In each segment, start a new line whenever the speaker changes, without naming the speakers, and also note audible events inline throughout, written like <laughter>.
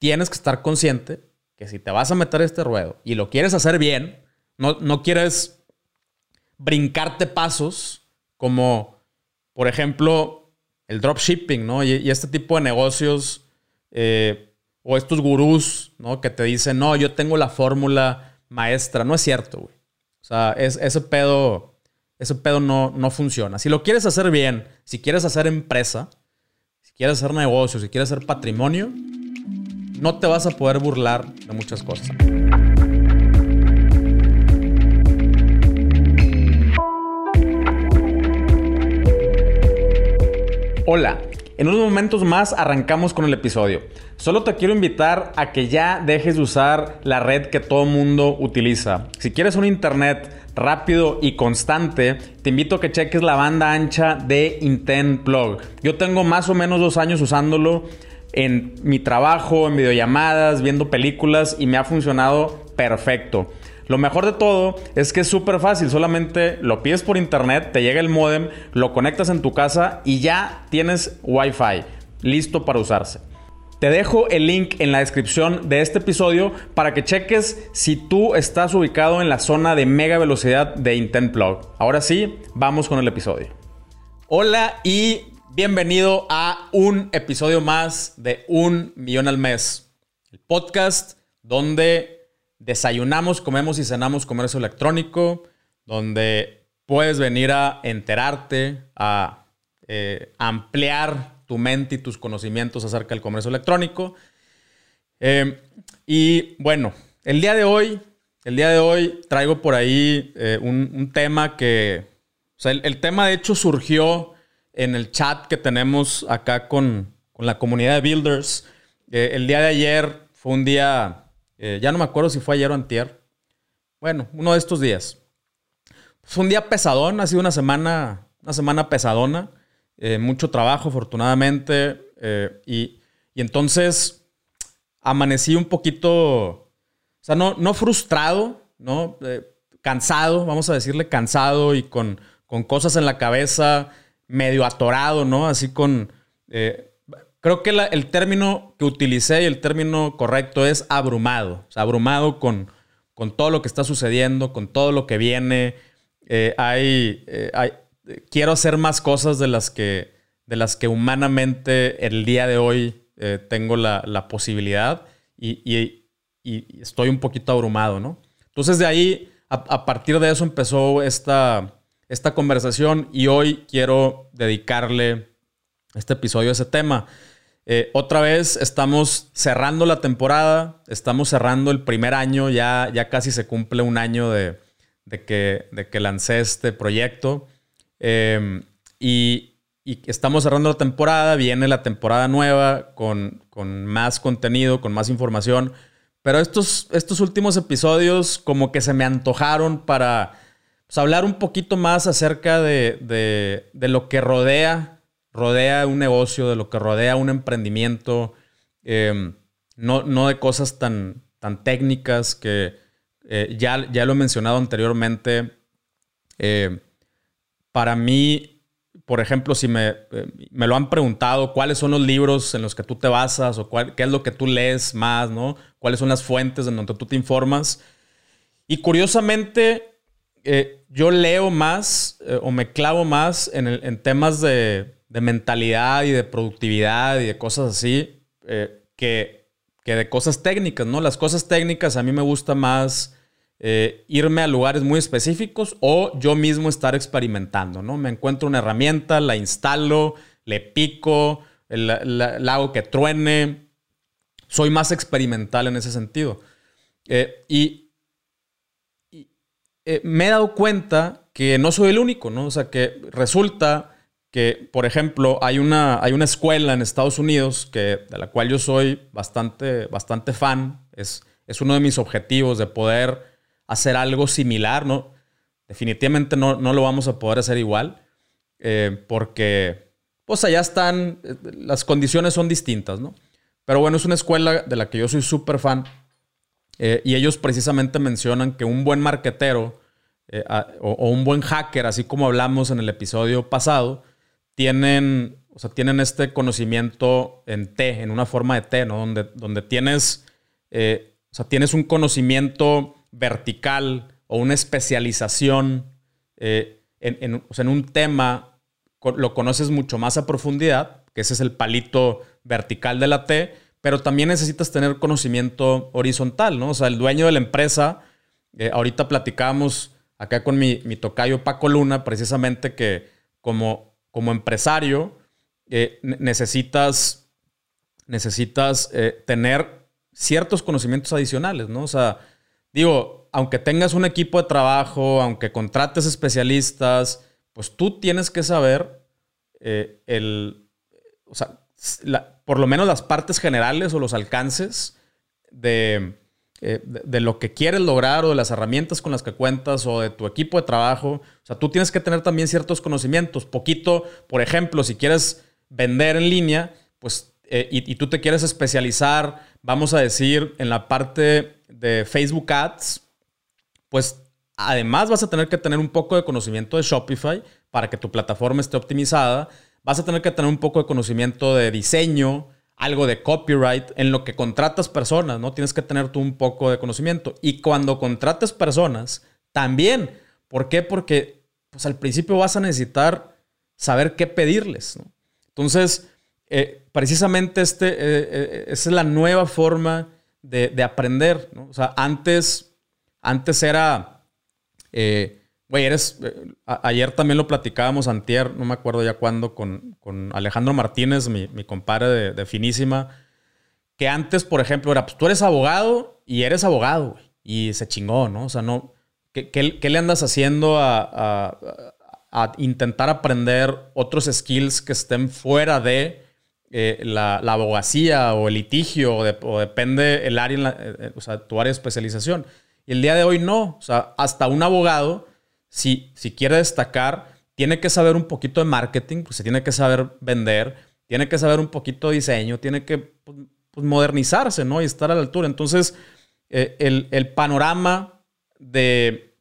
tienes que estar consciente que si te vas a meter este ruedo y lo quieres hacer bien, no, no quieres brincarte pasos como, por ejemplo, el dropshipping, ¿no? Y, este tipo de negocios eh, o estos gurús, ¿no? Que te dicen, no, yo tengo la fórmula maestra. No es cierto, güey. O sea, es, ese pedo, ese pedo no, no funciona. Si lo quieres hacer bien, si quieres hacer empresa, si quieres hacer negocio, si quieres hacer patrimonio, no te vas a poder burlar de muchas cosas. Hola, en unos momentos más arrancamos con el episodio. Solo te quiero invitar a que ya dejes de usar la red que todo mundo utiliza. Si quieres un internet rápido y constante, te invito a que cheques la banda ancha de Intent Plug. Yo tengo más o menos dos años usándolo en mi trabajo, en videollamadas, viendo películas y me ha funcionado perfecto. Lo mejor de todo es que es súper fácil, solamente lo pides por internet, te llega el modem, lo conectas en tu casa y ya tienes Wi-Fi listo para usarse. Te dejo el link en la descripción de este episodio para que cheques si tú estás ubicado en la zona de mega velocidad de Intent Plug. Ahora sí, vamos con el episodio. Hola y bienvenido a un episodio más de Un Millón al Mes, el podcast donde desayunamos, comemos y cenamos comercio electrónico, donde puedes venir a enterarte, a eh, ampliar tu mente y tus conocimientos acerca del comercio electrónico. Eh, y bueno, el día de hoy, el día de hoy traigo por ahí eh, un, tema que, o sea, el, tema de hecho surgió en el chat que tenemos acá con, con la comunidad de builders. el día de ayer fue un día eh, ya no me acuerdo si fue ayer o antier. Bueno, uno de estos días. Fue un día pesadón, ha sido una semana, una semana pesadona. Eh, mucho trabajo, afortunadamente. Eh, y, entonces amanecí un poquito, o sea, no, no frustrado, ¿no? cansado, vamos a decirle cansado y con, con, cosas en la cabeza, medio atorado, ¿no? Así con Creo que el término que utilicé y el término correcto es abrumado. O sea, abrumado con, con todo lo que está sucediendo, con todo lo que viene. Eh, hay, eh, hay, quiero hacer más cosas de las que, de las que humanamente el día de hoy eh, tengo la, la posibilidad y, y, y, estoy un poquito abrumado, ¿no? Entonces de ahí, a, a partir de eso empezó esta, esta conversación y hoy quiero dedicarle este episodio a ese tema. Eh, otra vez estamos cerrando la temporada, estamos cerrando el primer año, ya, ya casi se cumple un año de, que, de que lancé este proyecto. Em, y, estamos cerrando la temporada, viene la temporada nueva con, más contenido, con más información. Pero estos, estos últimos episodios como que se me antojaron para hablar un poquito más acerca de, de lo que rodea rodea un negocio, de lo que rodea un emprendimiento, em, no, no, de cosas tan, tan técnicas que eh, ya, ya lo he mencionado anteriormente. Em, para mí, por ejemplo, si me, eh, me, lo han preguntado, ¿cuáles son los libros en los que tú te basas o qué es lo que tú lees más, ¿no? ¿Cuáles son las fuentes en donde tú te informas? Y curiosamente, eh, yo leo más o me clavo más en temas de, mentalidad y de productividad y de cosas así eh, que, de cosas técnicas, ¿no? Las cosas técnicas a mí me gusta más eh, irme a lugares muy específicos o yo mismo estar experimentando, ¿no? Me encuentro una herramienta, la instalo, le pico, la, hago que truene. Soy más experimental en ese sentido. Eh, y me he dado cuenta que no soy el único, ¿no? O sea, que resulta que, por ejemplo, hay una, hay una escuela en Estados Unidos que, de la cual yo soy bastante, bastante fan. Es, es uno de mis objetivos de poder hacer algo similar. ¿no? Definitivamente no, no lo vamos a poder hacer igual eh, porque pues allá están, eh, las condiciones son distintas. ¿no? Pero bueno, es una escuela de la que yo soy súper fan eh, y ellos precisamente mencionan que un buen marquetero o un buen hacker, así como hablamos en el episodio pasado, tienen o sea, tienen este conocimiento en T, en una forma de T, ¿no? Donde, donde tienes, eh, o sea, tienes un conocimiento vertical o una especialización eh, en, en un tema, lo conoces mucho más a profundidad, que ese es el palito vertical de la T, pero también necesitas tener conocimiento horizontal, ¿no? O sea, el dueño de la empresa, eh, ahorita platicamos acá con mi, tocayo Paco Luna, precisamente que como, como empresario eh, necesitas, necesitas eh, tener ciertos conocimientos adicionales, ¿no? O sea, digo, aunque tengas un equipo de trabajo, aunque contrates especialistas, pues tú tienes que saber el, o sea, por lo menos las partes generales o los alcances eh, de, lo que quieres lograr o de las herramientas con las que cuentas o de tu equipo de trabajo. O sea, tú tienes que tener también ciertos conocimientos. Poquito, por ejemplo, si quieres vender en línea, pues, eh, y, tú te quieres especializar, vamos a decir, en la parte de Facebook Ads, pues además vas a tener que tener un poco de conocimiento de Shopify para que tu plataforma esté optimizada vas a tener que tener un poco de conocimiento de diseño, algo de copyright, en lo que contratas personas, ¿no? Tienes que tener tú un poco de conocimiento. Y cuando contrates personas, también. ¿Por qué? Porque pues al principio vas a necesitar saber qué pedirles, ¿no? Entonces, eh, precisamente este, eh, eh, esa es la nueva forma de, aprender, ¿no? O sea, antes, antes era Güey, eres. Eh, ayer también lo platicábamos, Antier, no me acuerdo ya cuándo, con, con Alejandro Martínez, mi, mi compadre de, Finísima. Que antes, por ejemplo, era, pues tú eres abogado y eres abogado, güey. Y se chingó, ¿no? O sea, no. ¿Qué, qué, le andas haciendo a, a, intentar aprender otros skills que estén fuera de eh, la, la, abogacía o el litigio o, depende el área, eh, o sea, tu área de especialización? Y el día de hoy no. O sea, hasta un abogado si, quiere destacar, tiene que saber un poquito de marketing, pues se tiene que saber vender, tiene que saber un poquito de diseño, tiene que pues, pues, modernizarse, ¿no? Y estar a la altura. Entonces, eh, el, panorama de,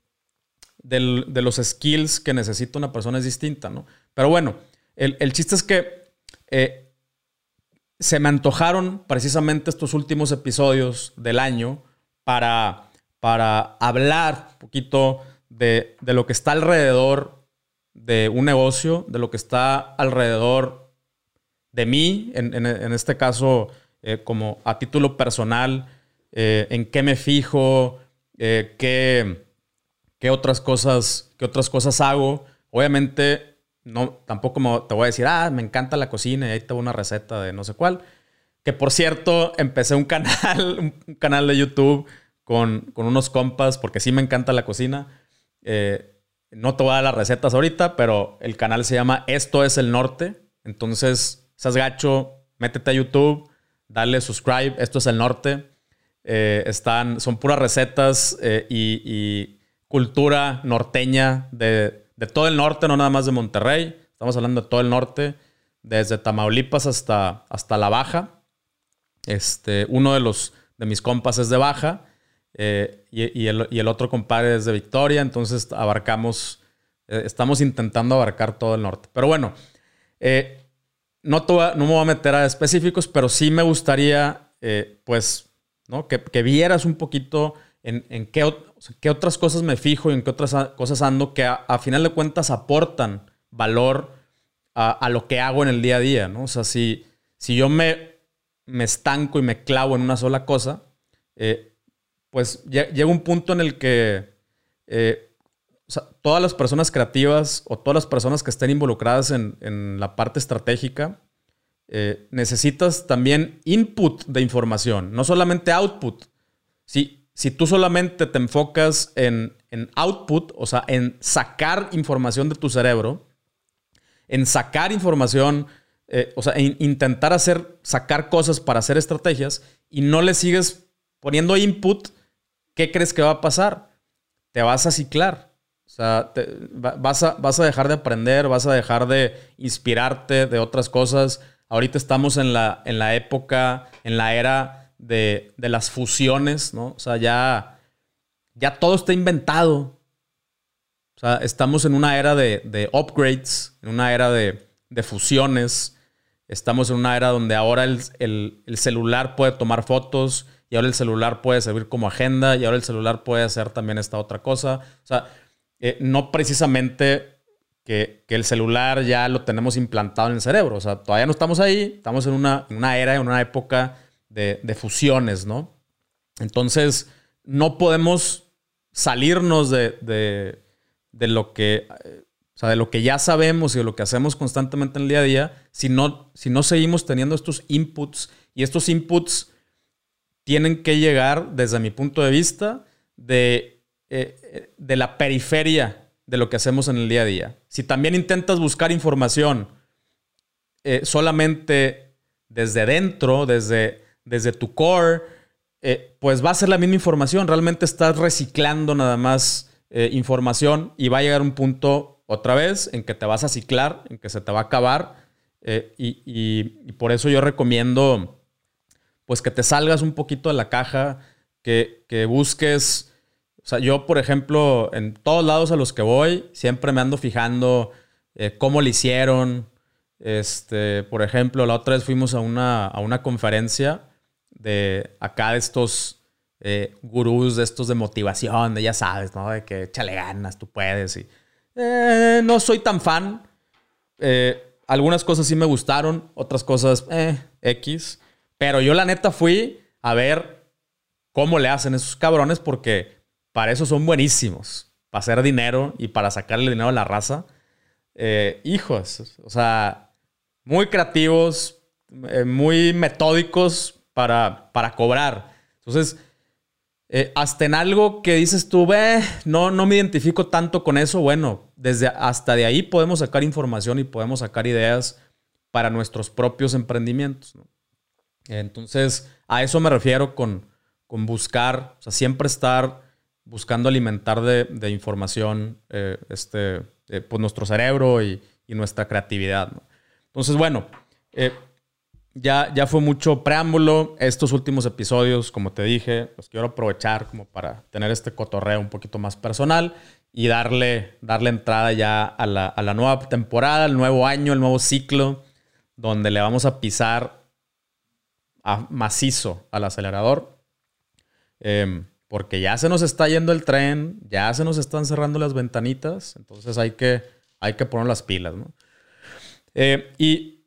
de, los skills que necesita una persona es distinta, ¿no? Pero bueno, el, chiste es que eh, se me antojaron precisamente estos últimos episodios del año para, para hablar un poquito de, lo que está alrededor de un negocio, de lo que está alrededor de mí, en, este caso, eh, como a título personal, eh, en qué me fijo, eh, qué, qué, otras cosas, qué otras cosas hago. Obviamente, no, tampoco te voy a decir, ah, me encanta la cocina y ahí tengo una receta de no sé cuál. Que por cierto, empecé un canal, <laughs> un canal de YouTube con, con unos compas, porque sí me encanta la cocina. Eh, no te voy a dar las recetas ahorita, pero el canal se llama Esto es el Norte. Entonces, seas gacho, métete a YouTube, dale subscribe. Esto es el Norte. Eh, están, son puras recetas eh, y, cultura norteña de, todo el norte, no nada más de Monterrey. Estamos hablando de todo el norte, desde Tamaulipas hasta, hasta La Baja. Este, uno de los de mis compas es de Baja eh, y, el, otro compadre es de Victoria, entonces abarcamos, eh, estamos intentando abarcar todo el norte. Pero bueno, eh, no, no me voy a meter a específicos, pero sí me gustaría, pues, ¿no? que, vieras un poquito en, qué, qué, otras cosas me fijo y en qué otras cosas ando que a, final de cuentas aportan valor a, lo que hago en el día a día, ¿no? O sea, si, si yo me, me estanco y me clavo en una sola cosa, pues llega un punto en el que eh, todas las personas creativas o todas las personas que estén involucradas en, la parte estratégica, eh, necesitas también input de información, no solamente output. Si, si tú solamente te enfocas en, output, o sea, en sacar información de tu cerebro, en sacar información, eh, o sea, en intentar hacer, sacar cosas para hacer estrategias y no le sigues poniendo input, ¿qué crees que va a pasar? Te vas a ciclar. O sea, vas, a, vas a dejar de aprender, vas a dejar de inspirarte de otras cosas. Ahorita estamos en la, en la época, en la era de, las fusiones, ¿no? O sea, ya, ya todo está inventado. O sea, estamos en una era de, upgrades, en una era de, fusiones. Estamos en una era donde ahora el, el, celular puede tomar fotos y ahora el celular puede servir como agenda y ahora el celular puede hacer también esta otra cosa. O sea, eh, no precisamente que, que, el celular ya lo tenemos implantado en el cerebro. O sea, todavía no estamos ahí, estamos en una, una era, en una época de, de fusiones, ¿no? Entonces, no podemos salirnos de, de, lo que, o sea, de lo que ya sabemos y de lo que hacemos constantemente en el día a día, si no, si no seguimos teniendo estos inputs y estos inputs tienen que llegar, desde mi punto de vista, de, eh, de la periferia de lo que hacemos en el día a día. Si también intentas buscar información eh, solamente desde dentro, desde, desde tu core, eh, pues va a ser la misma información. Realmente estás reciclando nada más eh, información y va a llegar un punto otra vez en que te vas a ciclar, en que se te va a acabar. Eh, y, por eso yo recomiendo pues que te salgas un poquito de la caja, que, que busques... O sea, yo, por ejemplo, en todos lados a los que voy, siempre me ando fijando cómo le hicieron. Este, por ejemplo, la otra vez fuimos a una, a una conferencia de acá de estos eh, gurús, de estos de motivación, de ya sabes, ¿no? De que échale ganas, tú puedes. Y, eh, no soy tan fan. Eh, algunas cosas sí me gustaron, otras cosas, X. Pero yo la neta fui a ver cómo le hacen esos cabrones porque para eso son buenísimos. Para hacer dinero y para sacarle dinero a la raza. hijos, o sea, muy creativos, muy metódicos, para, para cobrar. Entonces, eh, hasta en algo que dices tú, ve, no, no me identifico tanto con eso, bueno, desde hasta de ahí podemos sacar información y podemos sacar ideas para nuestros propios emprendimientos. Entonces, a eso me refiero con, con buscar, o sea, siempre estar buscando alimentar de, información eh, este, eh, pues nuestro cerebro y, nuestra creatividad. Entonces, bueno, ya, ya fue mucho preámbulo. Estos últimos episodios, como te dije, los quiero aprovechar como para tener este cotorreo un poquito más personal y darle, darle entrada ya a la, nueva temporada, el nuevo año, el nuevo ciclo, donde le vamos a pisar macizo al acelerador. Em, porque ya se nos está yendo el tren, ya se nos están cerrando las ventanitas, entonces hay que, hay que poner las pilas. Eh, y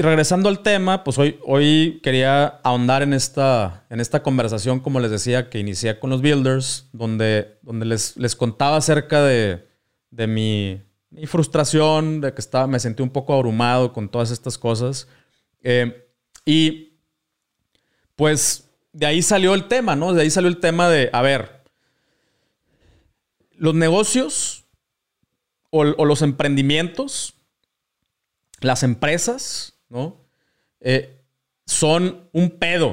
regresando al tema, pues hoy, hoy quería ahondar en esta, en esta conversación, como les decía, que inicié con los builders, donde, donde les, les contaba acerca de, de mi, mi, frustración, de que estaba, me sentí un poco abrumado con todas estas cosas. Eh, y pues de ahí salió el tema, ¿no? De ahí salió el tema de, a ver, los negocios o, los emprendimientos, las empresas, ¿no? Eh, son un pedo,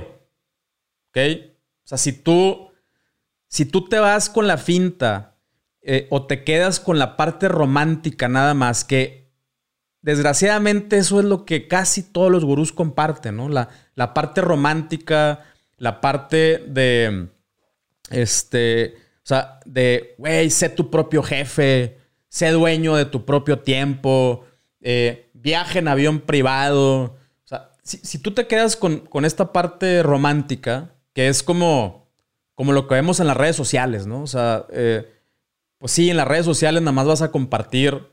¿ok? O sea, si tú, si tú te vas con la finta eh, o te quedas con la parte romántica nada más, que desgraciadamente eso es lo que casi todos los gurús comparten, ¿no? La, la parte romántica, la parte de, este, o sea, de, güey, sé tu propio jefe, sé dueño de tu propio tiempo, eh, viaje en avión privado. O sea, si, tú te quedas con, esta parte romántica, que es como, como lo que vemos en las redes sociales, ¿no? O sea, eh, pues sí, en las redes sociales nada más vas a compartir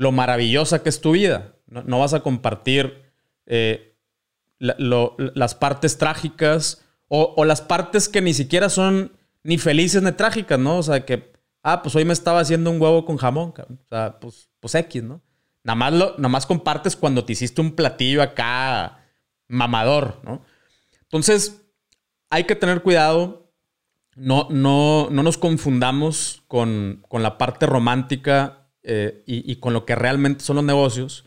lo maravillosa que es tu vida. No, vas a compartir eh, las partes trágicas o, las partes que ni siquiera son ni felices ni trágicas, ¿no? O sea, que, ah, pues hoy me estaba haciendo un huevo con jamón, o sea, pues, pues X, ¿no? Nada más, lo, nada más compartes cuando te hiciste un platillo acá mamador, ¿no? Entonces, hay que tener cuidado. No, no, no nos confundamos con, la parte romántica eh, y, con lo que realmente son los negocios.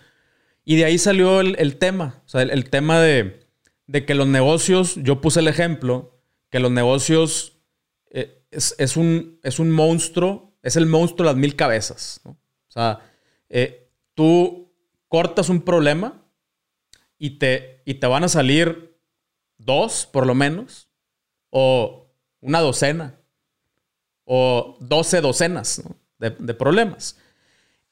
Y de ahí salió el, tema. O sea, el, tema de, que los negocios, yo puse el ejemplo, que los negocios eh, es, un, es un monstruo, es el monstruo de las mil cabezas. ¿no? O sea, eh, tú cortas un problema y te, y te van a salir dos, por lo menos, o una docena, o doce docenas de, problemas.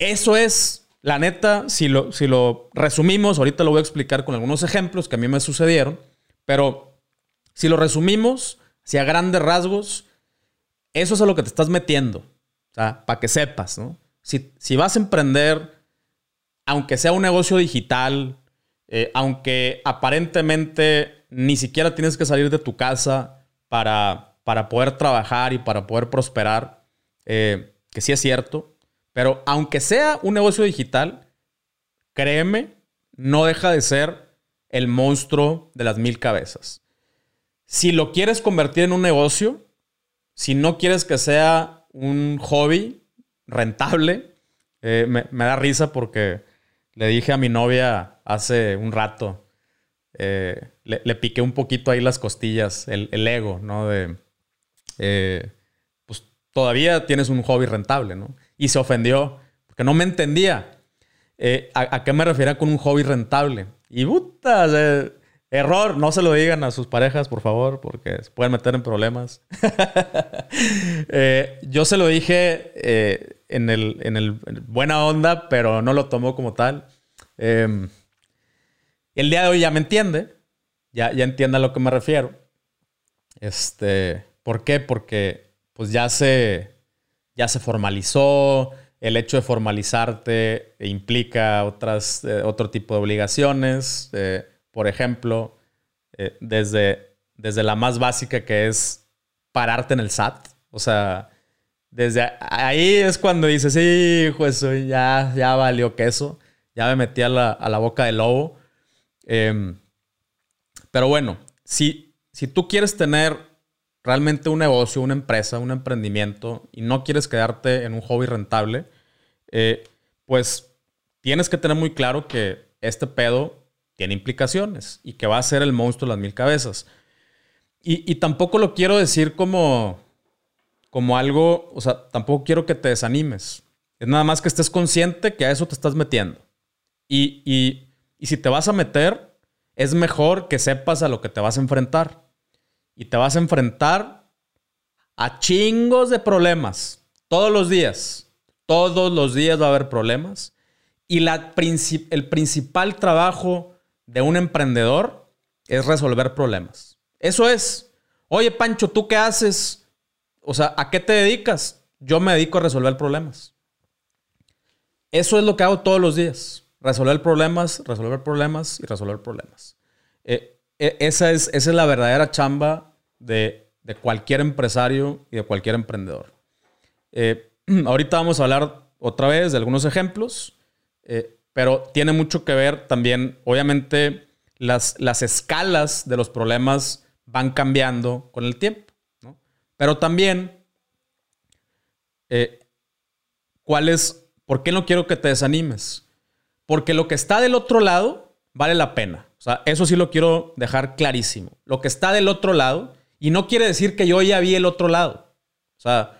Eso es la neta, si lo, si lo resumimos, ahorita lo voy a explicar con algunos ejemplos que a mí me sucedieron, pero si lo resumimos, si a grandes rasgos, eso es a lo que te estás metiendo. O para que sepas, ¿no? Si, si, vas a emprender, aunque sea un negocio digital, eh, aunque aparentemente ni siquiera tienes que salir de tu casa para, para poder trabajar y para poder prosperar, eh, que sí es cierto, pero aunque sea un negocio digital, créeme, no deja de ser el monstruo de las mil cabezas. Si lo quieres convertir en un negocio, si no quieres que sea un hobby rentable, eh, me, da risa porque le dije a mi novia hace un rato, eh, le, piqué un poquito ahí las costillas, el, ego, ¿no? De, eh, pues todavía tienes un hobby rentable, ¿no? Y se ofendió porque no me entendía. a, qué me refería con un hobby rentable? Y puta, Error, no se lo digan a sus parejas, por favor, porque se pueden meter en problemas. <laughs> Eh, yo se lo dije eh, en, el, en, el, buena onda, pero no lo tomó como tal. Em, el día de hoy ya me entiende, ya, ya entiende a lo que me refiero. Este, ¿Por qué? Porque pues ya se, ya se formalizó, el hecho de formalizarte implica otras, eh, otro tipo de obligaciones por ejemplo, eh, desde, desde la más básica que es pararte en el SAT. O sea, desde ahí es cuando dices, sí, pues ya, ya valió queso, ya me metí a la, boca del lobo. Em, pero bueno, si, si tú quieres tener realmente un negocio, una empresa, un emprendimiento y no quieres quedarte en un hobby rentable, eh, pues tienes que tener muy claro que este pedo tiene implicaciones y que va a ser el monstruo de las mil cabezas. Y, tampoco lo quiero decir como, como algo, o sea, tampoco quiero que te desanimes. Es nada más que estés consciente que a eso te estás metiendo. Y, y si te vas a meter, es mejor que sepas a lo que te vas a enfrentar. Y te vas a enfrentar a chingos de problemas. Todos los días. Todos los días va a haber problemas. Y la, el principal trabajo de un emprendedor es resolver problemas. Eso es. Oye, Pancho, ¿tú qué haces? O sea, ¿a qué te dedicas? Yo me dedico a resolver problemas. Eso es lo que hago todos los días. Resolver problemas, resolver problemas y resolver problemas. Eh, e, esa, es, esa es la verdadera chamba de, cualquier empresario y de cualquier emprendedor. Eh, <clears throat> ahorita vamos a hablar otra vez de algunos ejemplos. Eh, pero tiene mucho que ver también, obviamente, las, las escalas de los problemas van cambiando con el tiempo, ¿no? Pero también, eh, ¿cuál es, por qué no quiero que te desanimes? Porque lo que está del otro lado vale la pena. O sea, eso sí lo quiero dejar clarísimo. Lo que está del otro lado, y no quiere decir que yo ya vi el otro lado. O sea,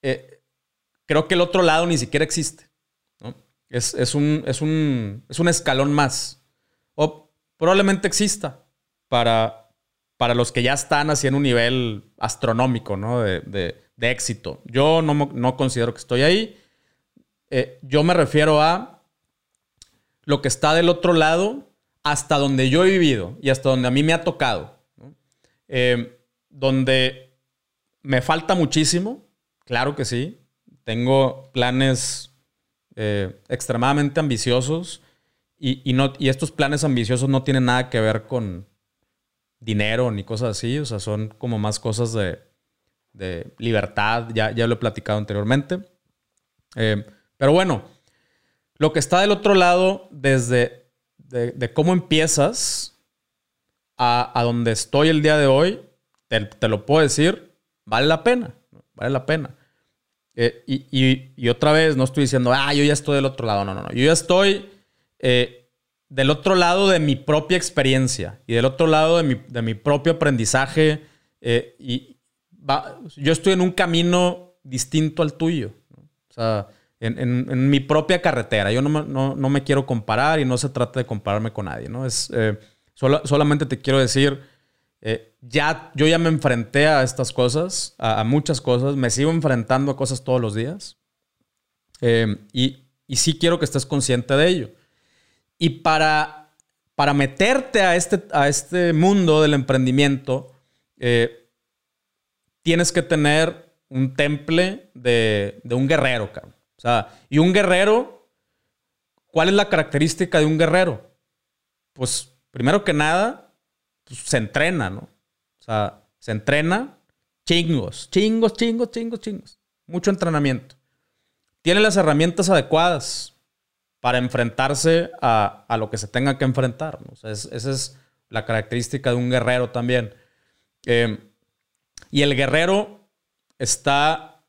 eh, creo que el otro lado ni siquiera existe. Es, un, es, un, escalón más. O probablemente exista para, para los que ya están así en un nivel astronómico, ¿no? De, éxito. Yo no, considero que estoy ahí. Eh, yo me refiero a lo que está del otro lado hasta donde yo he vivido y hasta donde a mí me ha tocado. Eh, donde me falta muchísimo, claro que sí. Tengo planes eh, extremadamente ambiciosos y, no, y estos planes ambiciosos no tienen nada que ver con dinero ni cosas así, o sea, son como más cosas de, libertad, ya, ya lo he platicado anteriormente. Eh, pero bueno, lo que está del otro lado, desde de, cómo empiezas a, a, donde estoy el día de hoy, te, te, lo puedo decir, vale la pena, vale la pena. Eh, y, otra vez, no estoy diciendo, ah, yo ya estoy del otro lado. No, no, no. Yo ya estoy eh, del otro lado de mi propia experiencia y del otro lado de mi, de mi propio aprendizaje. Eh, y yo estoy en un camino distinto al tuyo. O sea, en, mi propia carretera. Yo no, no, me quiero comparar y no se trata de compararme con nadie. ¿no? Es, solamente te quiero decir eh, ya, yo ya me enfrenté a estas cosas, a, muchas cosas, me sigo enfrentando a cosas todos los días. Eh, y, Y sí quiero que estés consciente de ello. Y para, para meterte a este, a este mundo del emprendimiento, eh, tienes que tener un temple de, un guerrero, cabrón. O sea, y un guerrero, ¿cuál es la característica de un guerrero? Pues, primero que nada, se entrena, ¿no? O sea, se entrena chingos, chingos, chingos, chingos, chingos. Mucho entrenamiento. Tiene las herramientas adecuadas para enfrentarse a, lo que se tenga que enfrentar. esa es la característica de un guerrero también. Eh, y el guerrero está,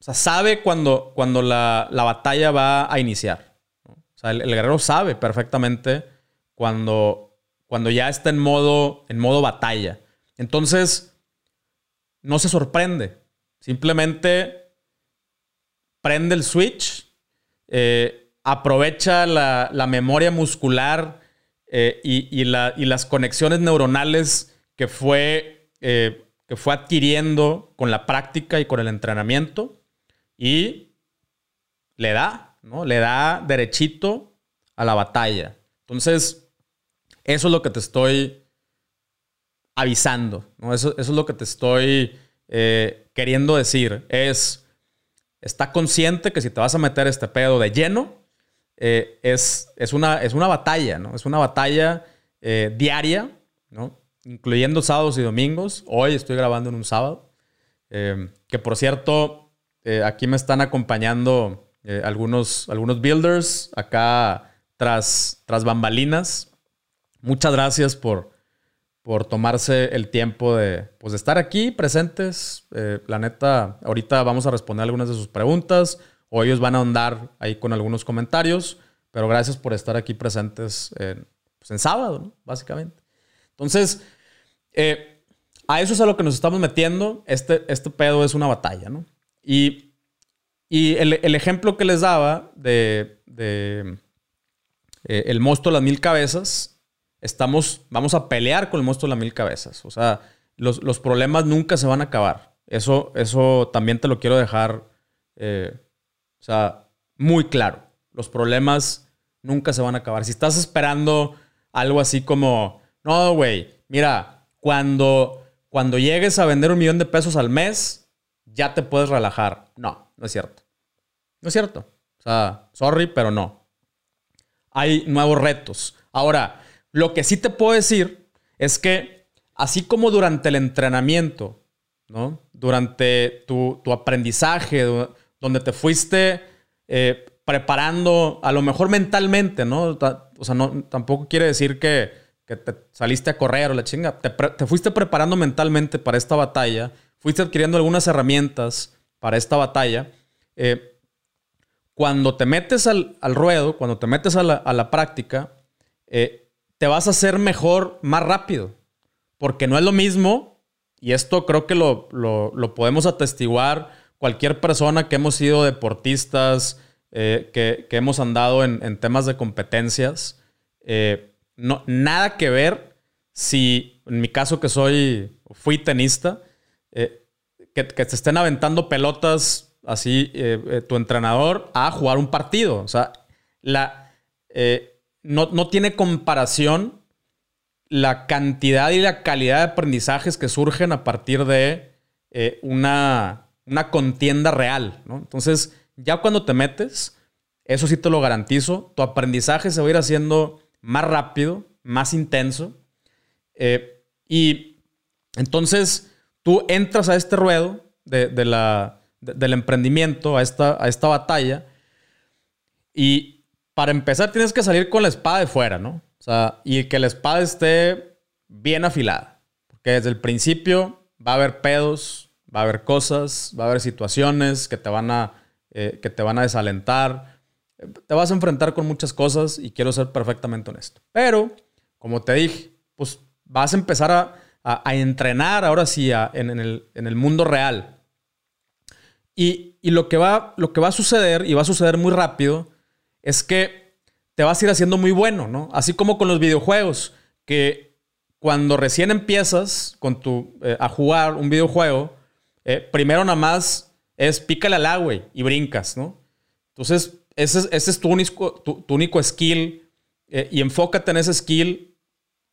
o sea, sabe cuando, cuando la, batalla va a iniciar. O sea, el, guerrero sabe perfectamente cuando, cuando ya está en modo, en modo batalla. Entonces, no se sorprende. Simplemente prende el switch, eh, aprovecha la, memoria muscular eh, y, las conexiones neuronales que fue eh, que fue adquiriendo con la práctica y con el entrenamiento y le da, ¿no? Le da derechito a la batalla. Entonces, eso es lo que te estoy avisando. Eso, es lo que te estoy eh, queriendo decir. Es, está consciente que si te vas a meter este pedo de lleno, eh, es, es, una, es una batalla, ¿no? Es una batalla eh, diaria, ¿no? incluyendo sábados y domingos. Hoy estoy grabando en un sábado. Que por cierto, aquí me están acompañando algunos, algunos builders acá tras, tras bambalinas. Muchas gracias por, por tomarse el tiempo de, pues, de estar aquí presentes. la neta, ahorita vamos a responder algunas de sus preguntas o ellos van a andar ahí con algunos comentarios. Pero gracias por estar aquí presentes en, pues, en sábado, básicamente. Entonces, eh, a eso es a lo que nos estamos metiendo. Este, este pedo es una batalla, ¿no? Y, y el, ejemplo que les daba de, de eh, el monstruo de las mil cabezas, estamos, vamos a pelear con el monstruo de las mil cabezas. O sea, los, los problemas nunca se van a acabar. Eso, eso también te lo quiero dejar, eh, o sea, muy claro. Los problemas nunca se van a acabar. Si estás esperando algo así como, no, güey, mira, cuando, cuando llegues a vender un millón de pesos al mes, ya te puedes relajar. No, no es cierto. No es cierto. O sea, sorry, pero no. Hay nuevos retos. Ahora, lo que sí te puedo decir es que así como durante el entrenamiento, ¿no? Durante tu, aprendizaje, donde te fuiste eh, preparando, a lo mejor mentalmente, ¿no? O sea, no, tampoco quiere decir que, que te saliste a correr o la chinga, te, fuiste preparando mentalmente para esta batalla, fuiste adquiriendo algunas herramientas para esta batalla. Eh, cuando te metes al, ruedo, cuando te metes a la, práctica, eh, te vas a hacer mejor más rápido. Porque no es lo mismo, y esto creo que lo, podemos atestiguar cualquier persona que hemos sido deportistas, eh, que, hemos andado en, en, temas de competencias no, nada que ver si, en mi caso que soy, fui tenista, eh, que, que, te estén aventando pelotas así eh, eh, tu entrenador a jugar un partido. O sea, la, no, tiene comparación la cantidad y la calidad de aprendizajes que surgen a partir de una, una, contienda real. Entonces, ya cuando te metes, eso sí te lo garantizo, tu aprendizaje se va a ir haciendo más rápido, más intenso. Eh, y entonces tú entras a este ruedo de, la, del emprendimiento, a esta, a esta batalla, y para empezar tienes que salir con la espada de fuera, ¿no? O sea, y que la espada esté bien afilada. Porque desde el principio va a haber pedos, va a haber cosas, va a haber situaciones que te van a, eh, que te van a desalentar te vas a enfrentar con muchas cosas y quiero ser perfectamente honesto. Pero, como te dije, pues vas a empezar a, entrenar ahora sí en, el, mundo real. Y, lo, que va, lo que va a suceder, y va a suceder muy rápido, es que te vas a ir haciendo muy bueno, ¿no? Así como con los videojuegos, que cuando recién empiezas con tu, eh, a jugar un videojuego, eh, primero nada más es pícale al agua y brincas, ¿no? Entonces ese, es tu único, tu, único skill eh, y enfócate en ese skill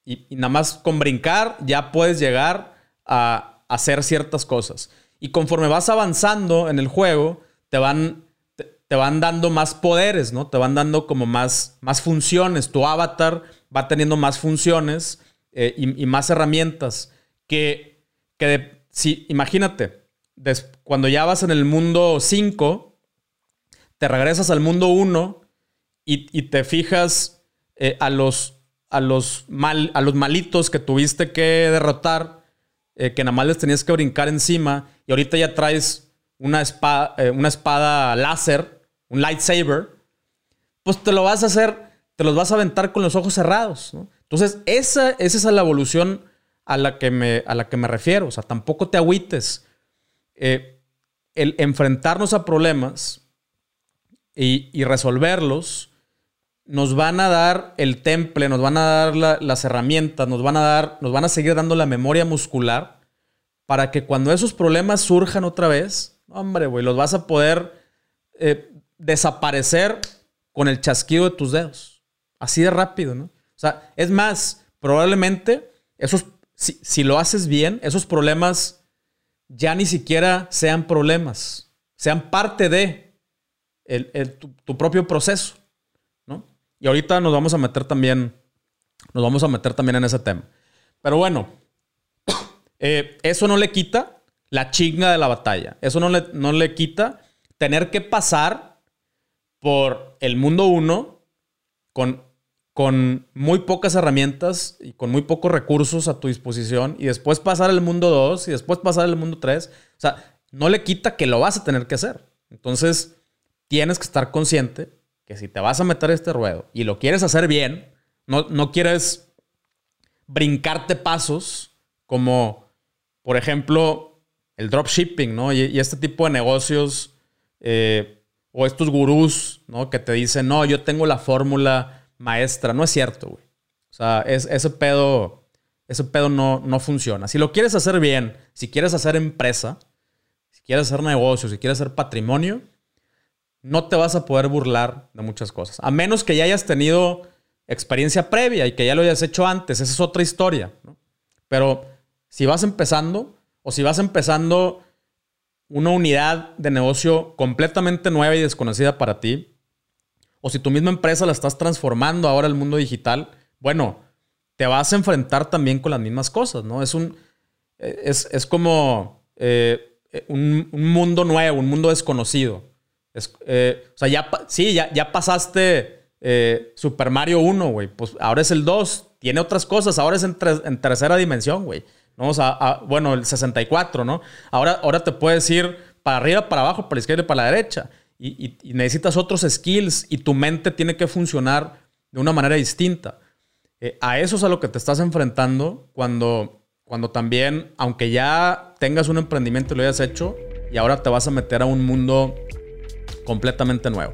y, nada más con brincar ya puedes llegar a, hacer ciertas cosas. Y conforme vas avanzando en el juego, te van, te, van dando más poderes, ¿no? Te van dando como más, más funciones. Tu avatar va teniendo más funciones eh, y, más herramientas que, que si, imagínate, cuando ya vas en el mundo 5, te regresas al mundo 1 y, te fijas eh, a, los, a, los mal, a los malitos que tuviste que derrotar, eh, que nada más les tenías que brincar encima, y ahorita ya traes una espada, una espada láser, un lightsaber, pues te lo vas a hacer, te los vas a aventar con los ojos cerrados. ¿no? Entonces, esa, esa es la evolución a la, que me, a la que me refiero. O sea, tampoco te agüites. Eh, el enfrentarnos a problemas y, resolverlos nos van a dar el temple, nos van a dar las herramientas, nos van a dar, nos van a seguir dando la memoria muscular para que cuando esos problemas surjan otra vez, hombre, güey, los vas a poder eh, desaparecer con el chasquido de tus dedos. Así de rápido, ¿no? O sea, es más, probablemente esos, si, lo haces bien, esos problemas ya ni siquiera sean problemas, sean parte de tu, propio proceso, ¿no? Y ahorita nos vamos a meter también, nos vamos a meter también en ese tema. Pero bueno, <coughs> eh, eso no le quita la chinga de la batalla. Eso no le, no le quita tener que pasar por el mundo uno con con muy pocas herramientas y con muy pocos recursos a tu disposición y después pasar al mundo 2 y después pasar al mundo 3. O sea, no le quita que lo vas a tener que hacer. Entonces, tienes que estar consciente que si te vas a meter este ruedo y lo quieres hacer bien, no, no quieres brincarte pasos como, por ejemplo, el dropshipping, ¿no? Y, este tipo de negocios eh, o estos gurús, ¿no? Que te dicen, no, yo tengo la fórmula maestra. No es cierto, güey. O sea, es, ese pedo, ese pedo no, no funciona. Si lo quieres hacer bien, si quieres hacer empresa, si quieres hacer negocio, si quieres hacer patrimonio, no te vas a poder burlar de muchas cosas. A menos que ya hayas tenido experiencia previa y que ya lo hayas hecho antes. Esa es otra historia. Pero si vas empezando o si vas empezando una unidad de negocio completamente nueva y desconocida para ti, o si tu misma empresa la estás transformando ahora al mundo digital, bueno, te vas a enfrentar también con las mismas cosas, ¿no? Es un. Es, como eh, un, mundo nuevo, un mundo desconocido. Eh, o sea, ya, sí, ya, ya pasaste eh, Super Mario 1, güey. Pues ahora es el 2. Tiene otras cosas. Ahora es en, tercera dimensión, güey. ¿No? O bueno, el 64, ¿no? Ahora, ahora te puedes ir para arriba, para abajo, para la izquierda y para la derecha y, necesitas otros skills y tu mente tiene que funcionar de una manera distinta. Eh, a eso es a lo que te estás enfrentando cuando, cuando también, aunque ya tengas un emprendimiento y lo hayas hecho, y ahora te vas a meter a un mundo completamente nuevo.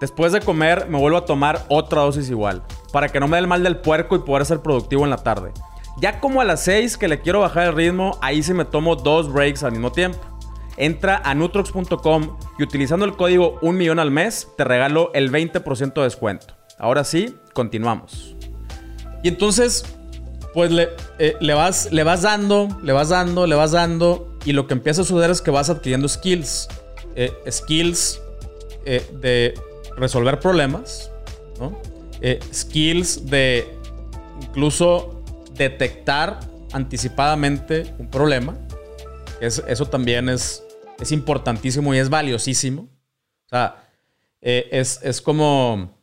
Después de comer me vuelvo a tomar otra dosis igual, para que no me dé el mal del puerco y poder ser productivo en la tarde. Ya como a las 6 que le quiero bajar el ritmo, ahí sí me tomo dos breaks al mismo tiempo. Entra a nutrox.com y utilizando el código 1 millón al mes te regalo el 20% de descuento. Ahora sí, continuamos. Y entonces, pues le, eh, le, vas, le vas dando, le vas dando, le vas dando y lo que empieza a suceder es que vas adquiriendo skills. Eh, skills eh, de resolver problemas, ¿no? skills de incluso detectar anticipadamente un problema. eso también es, es importantísimo y es valiosísimo. O sea, eh, es, como...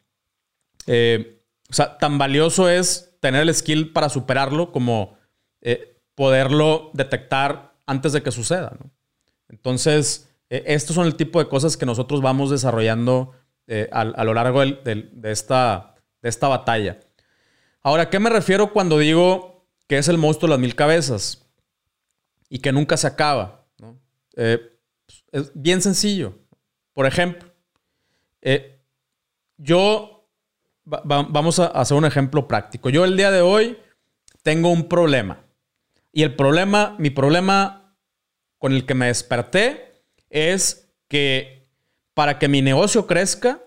Eh, o sea, tan valioso es tener el skill para superarlo como eh, poderlo detectar antes de que suceda. Entonces, estos son el tipo de cosas que nosotros vamos desarrollando eh, a, lo largo de, esta, de esta batalla. Ahora, ¿a qué me refiero cuando digo que es el monstruo de las mil cabezas y que nunca se acaba? Eh, es bien sencillo. Por ejemplo, eh, yo, vamos a hacer un ejemplo práctico. Yo el día de hoy tengo un problema. Y el problema, mi problema con el que me desperté es que para que mi negocio crezca,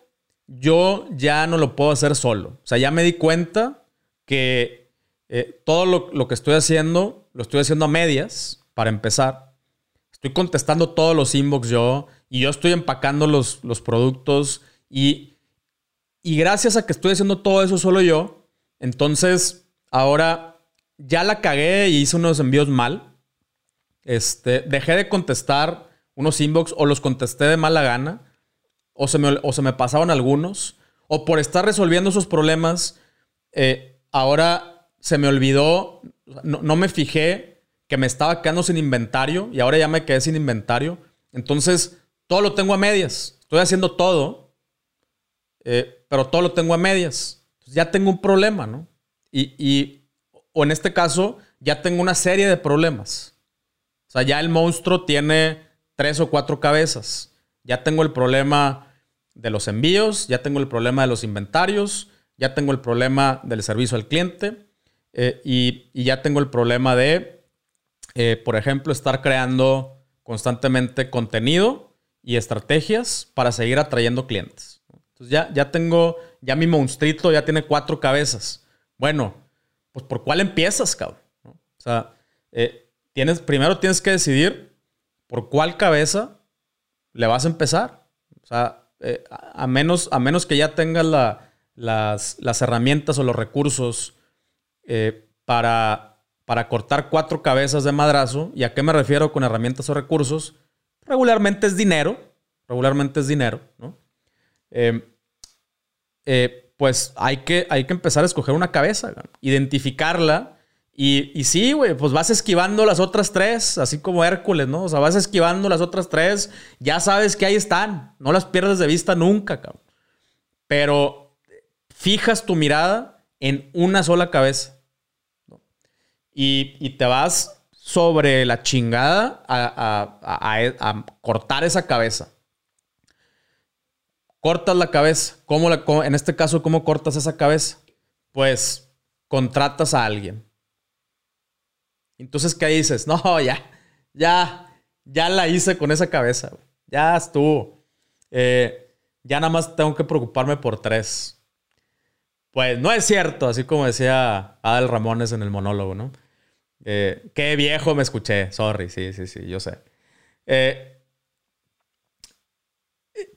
yo ya no lo puedo hacer solo. O sea, ya me di cuenta que eh, todo lo, que estoy haciendo, lo estoy haciendo a medias, para empezar. Estoy contestando todos los inbox yo y yo estoy empacando los, los productos y, y gracias a que estoy haciendo todo eso solo yo, entonces ahora ya la cagué y hice unos envíos mal. Este, dejé de contestar unos inbox o los contesté de mala gana o se me, o se me pasaban algunos o por estar resolviendo esos problemas, eh, ahora se me olvidó, no, no me fijé que me estaba quedando sin inventario y ahora ya me quedé sin inventario. Entonces, todo lo tengo a medias. Estoy haciendo todo, eh, pero todo lo tengo a medias. ya tengo un problema, ¿no? Y, o en este caso, ya tengo una serie de problemas. O sea, ya el monstruo tiene tres o cuatro cabezas. Ya tengo el problema de los envíos, ya tengo el problema de los inventarios, ya tengo el problema del servicio al cliente eh, y, ya tengo el problema de, eh, por ejemplo, estar creando constantemente contenido y estrategias para seguir atrayendo clientes. Entonces ya, ya tengo, ya mi monstruito ya tiene cuatro cabezas. Bueno, pues ¿por cuál empiezas, cabrón? O sea, eh, tienes, primero tienes que decidir por cuál cabeza le vas a empezar. O sea, eh, a, menos, a menos que ya tengas las, herramientas o los recursos eh, para, para cortar cuatro cabezas de madrazo. ¿Y a qué me refiero con herramientas o recursos? regularmente es dinero, regularmente es dinero, ¿no? Eh, pues hay que, hay que empezar a escoger una cabeza, identificarla. Y, sí, güey, pues vas esquivando las otras tres, así como Hércules, ¿no? O sea, vas esquivando las otras tres, ya sabes que ahí están, no las pierdes de vista nunca, cabrón. Pero fijas tu mirada en una sola cabeza. Y, te vas sobre la chingada a, cortar esa cabeza. Cortas la cabeza. ¿Cómo en este caso, ¿cómo cortas esa cabeza? Pues contratas a alguien. Entonces, ¿qué dices? <laughs> No, ya, ya, ya la hice con esa cabeza. Ya estuvo. Eh, ya nada más tengo que preocuparme por tres. Pues no es cierto, así como decía Adel Ramones en el monólogo, ¿no? Eh, qué viejo me escuché. Sorry, sí, sí, sí, yo sé. Eh,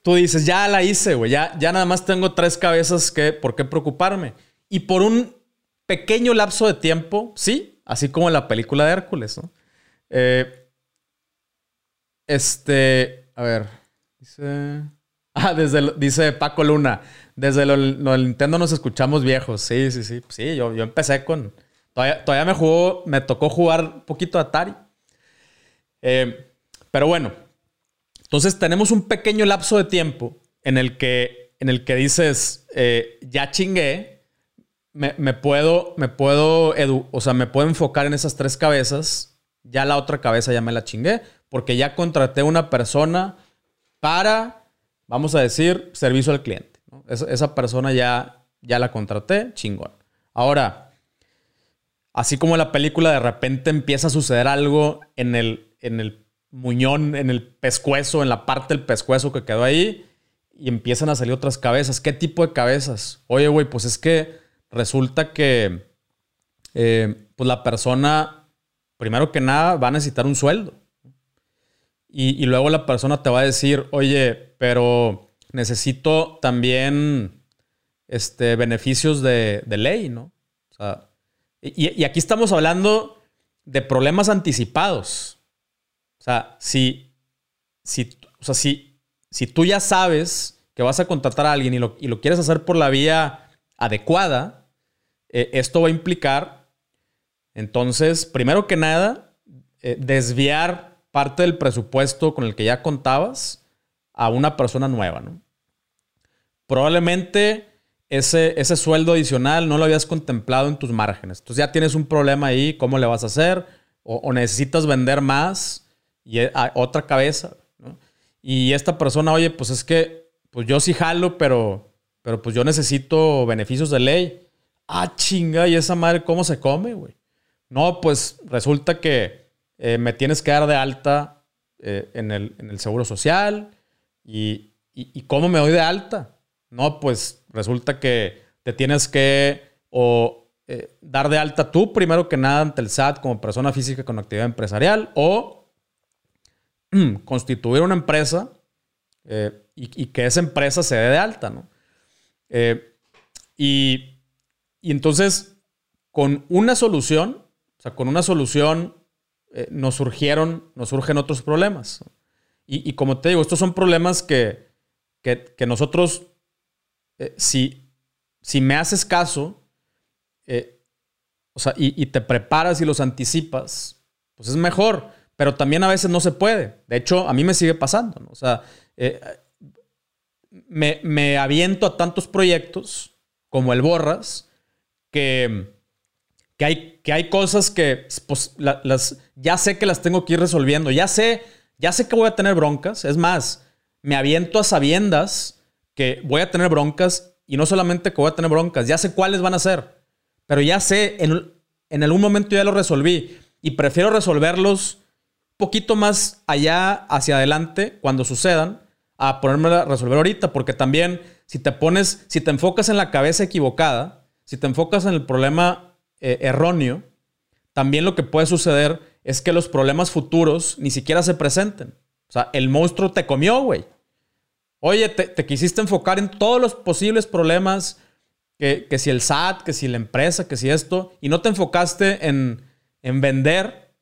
tú dices, ya la hice, güey. Ya, ya nada más tengo tres cabezas que, por qué preocuparme. Y por un pequeño lapso de tiempo, sí, así como la película de Hércules, ¿no? Eh, este, a ver, dice... <laughs> Ah, desde dice Paco Luna, desde el Nintendo nos escuchamos viejos. Sí, sí, sí. Sí, yo, yo empecé con, Todavía, me jugó, me tocó jugar un poquito Atari. Eh, pero bueno, entonces tenemos un pequeño lapso de tiempo en el que, en el que dices, eh, ya chingué, me, puedo, me puedo, o sea, me puedo enfocar en esas tres cabezas, ya la otra cabeza ya me la chingué, porque ya contraté una persona para, vamos a decir, servicio al cliente. Esa, persona ya, ya la contraté, chingón. Ahora, así como la película de repente empieza a suceder algo en el, en el muñón, en el pescuezo, en la parte del pescuezo que quedó ahí, y empiezan a salir otras cabezas. ¿Qué tipo de cabezas? Oye, güey, pues es que resulta que eh, pues la persona, primero que nada, va a necesitar un sueldo. Y, luego la persona te va a decir, oye, pero necesito también este, beneficios de, de ley, ¿no? O sea, y, aquí estamos hablando de problemas anticipados. O sea, si, si, si, tú ya sabes que vas a contratar a alguien y lo, quieres hacer por la vía adecuada, eh, esto va a implicar, entonces, primero que nada, eh, desviar parte del presupuesto con el que ya contabas a una persona nueva, probablemente ese, ese sueldo adicional no lo habías contemplado en tus márgenes. Entonces ya tienes un problema ahí, ¿cómo le vas a hacer? O, necesitas vender más y e, otra cabeza. Y esta persona, oye, pues es que pues yo sí jalo, pero, pero pues yo necesito beneficios de ley. Ah, chinga, ¿y esa madre cómo se come, güey? No, pues resulta que eh, me tienes que dar de alta eh, en, el, Seguro Social. Y, y, cómo me doy de alta? No, pues resulta que te tienes que o eh, dar de alta tú primero que nada ante el SAT como persona física con actividad empresarial o <clears throat> constituir una empresa y, que esa empresa se dé de alta, ¿no? y, y entonces, con una solución, o sea, con una solución eh, nos surgieron, nos surgen otros problemas. Y, como te digo, estos son problemas que, nosotros, eh, si, si me haces caso, eh, o sea, y, te preparas y los anticipas, pues es mejor. Pero también a veces no se puede. De hecho, a mí me sigue pasando. O sea, me, me aviento a tantos proyectos como el Borras que que hay, que hay cosas que pues, las, ya sé que las tengo que ir resolviendo, ya sé, ya sé que voy a tener broncas, es más, me aviento a sabiendas que voy a tener broncas y no solamente que voy a tener broncas, ya sé cuáles van a ser, pero ya sé, en, en algún momento ya lo resolví y prefiero resolverlos poquito más allá hacia adelante cuando sucedan a ponerme a resolver ahorita, porque también si te pones, si te enfocas en la cabeza equivocada, si te enfocas en el problema eh, erróneo, también lo que puede suceder es que los problemas futuros ni siquiera se presenten. O sea, el monstruo te comió, güey. Oye, te, quisiste enfocar en todos los posibles problemas, que, si el SAT, que si la empresa, que si esto, y no te enfocaste en, vender.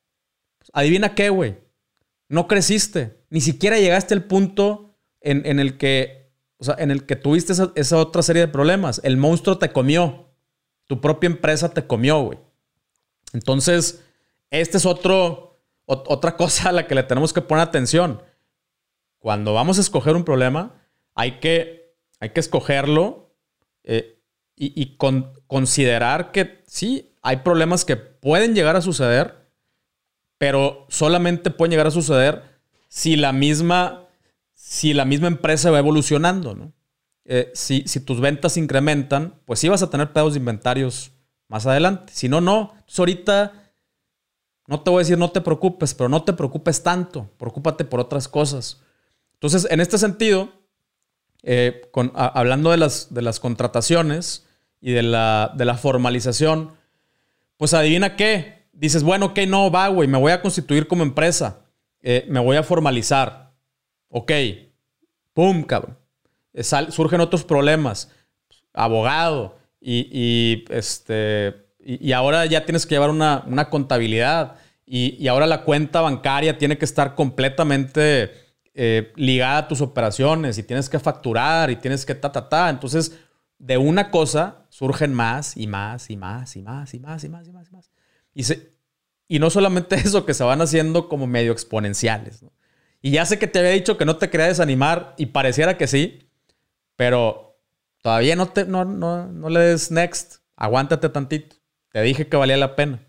adivina qué, güey. No creciste. Ni siquiera llegaste al punto en, el que, en el que tuviste esa, esa otra serie de problemas. El monstruo te comió. Tu propia empresa te comió, güey. Entonces, esta es otro, otra <laughs> cosa a la que le tenemos que poner atención. Cuando vamos a escoger un problema, hay que, hay que escogerlo eh, y, considerar que sí, hay problemas que pueden llegar a suceder, pero solamente pueden llegar a suceder si la misma, si la misma empresa va evolucionando, ¿no? Eh, si, tus ventas incrementan, pues sí vas a tener pedos de inventarios más adelante. Si no, no. Entonces ahorita no te voy a decir no te preocupes, pero no te preocupes tanto. Preocúpate por otras cosas. Entonces, en este sentido, eh, hablando de las, de las contrataciones y de la, de la formalización, pues adivina qué. Dices, bueno, ok, no, va, güey, me voy a constituir como empresa. Eh, me voy a formalizar. Ok. Pum, cabrón surgen otros problemas. Abogado. Y, este, y, ahora ya tienes que llevar una, contabilidad. Y, ahora la cuenta bancaria tiene que estar completamente eh, ligada a tus operaciones. Y tienes que facturar y tienes que ta, ta, ta. Entonces, de una cosa surgen más y más y más y más y más y más y más y más. Y, se, y no solamente <laughs> eso, que se van haciendo como medio exponenciales. Y ya sé que te había dicho que no te quería desanimar y pareciera que sí, pero todavía no, te, no, no, le des next. Aguántate tantito. Te dije que valía la pena.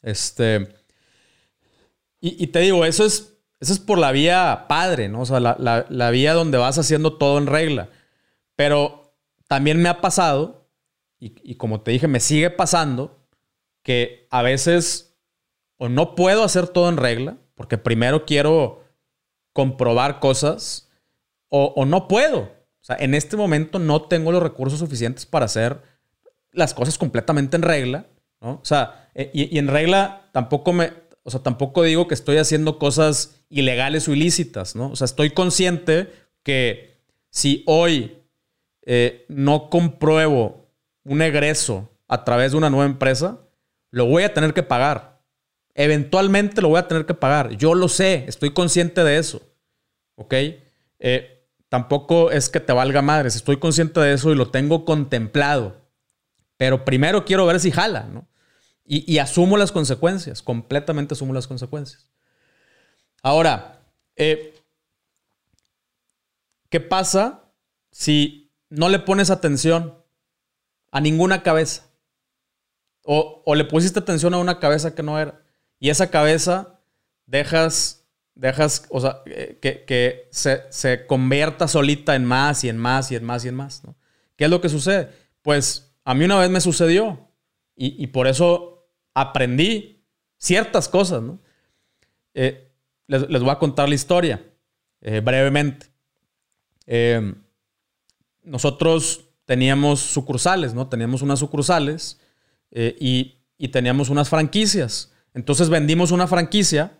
Este. Y, te digo, eso es, eso es por la vía padre, ¿no? O sea, la, vía donde vas haciendo todo en regla. Pero también me ha pasado, y, y como te dije, me sigue pasando, que a veces o no puedo hacer todo en regla, porque primero quiero comprobar cosas, o no puedo. O sea, en este momento no tengo los recursos suficientes para hacer las cosas completamente en regla, ¿no? O sea, e, y, en regla tampoco me, o sea, tampoco digo que estoy haciendo cosas ilegales o ilícitas, ¿no? O sea, estoy consciente que si hoy eh, no compruebo un egreso a través de una nueva empresa, lo voy a tener que pagar. Eventualmente lo voy a tener que pagar. Yo lo sé, estoy consciente de eso. ¿Ok? Eh, Tampoco es que te valga madres. Estoy consciente de eso y lo tengo contemplado. Pero primero quiero ver si jala, ¿no? Y, asumo las consecuencias. Completamente asumo las consecuencias. Ahora, eh, ¿qué pasa si no le pones atención a ninguna cabeza. O, o, le pusiste atención a una cabeza que no era. Y esa cabeza dejas, dejas, o sea, que, que se, se, convierta solita en más y en más y en más y en más. ¿no? ¿Qué es lo que sucede? Pues a mí una vez me sucedió y, y por eso aprendí ciertas cosas, ¿no? Eh, les, les, voy a contar la historia eh, brevemente. Eh, nosotros teníamos sucursales, ¿no? Teníamos unas sucursales eh, y, y, teníamos unas franquicias. Entonces vendimos una franquicia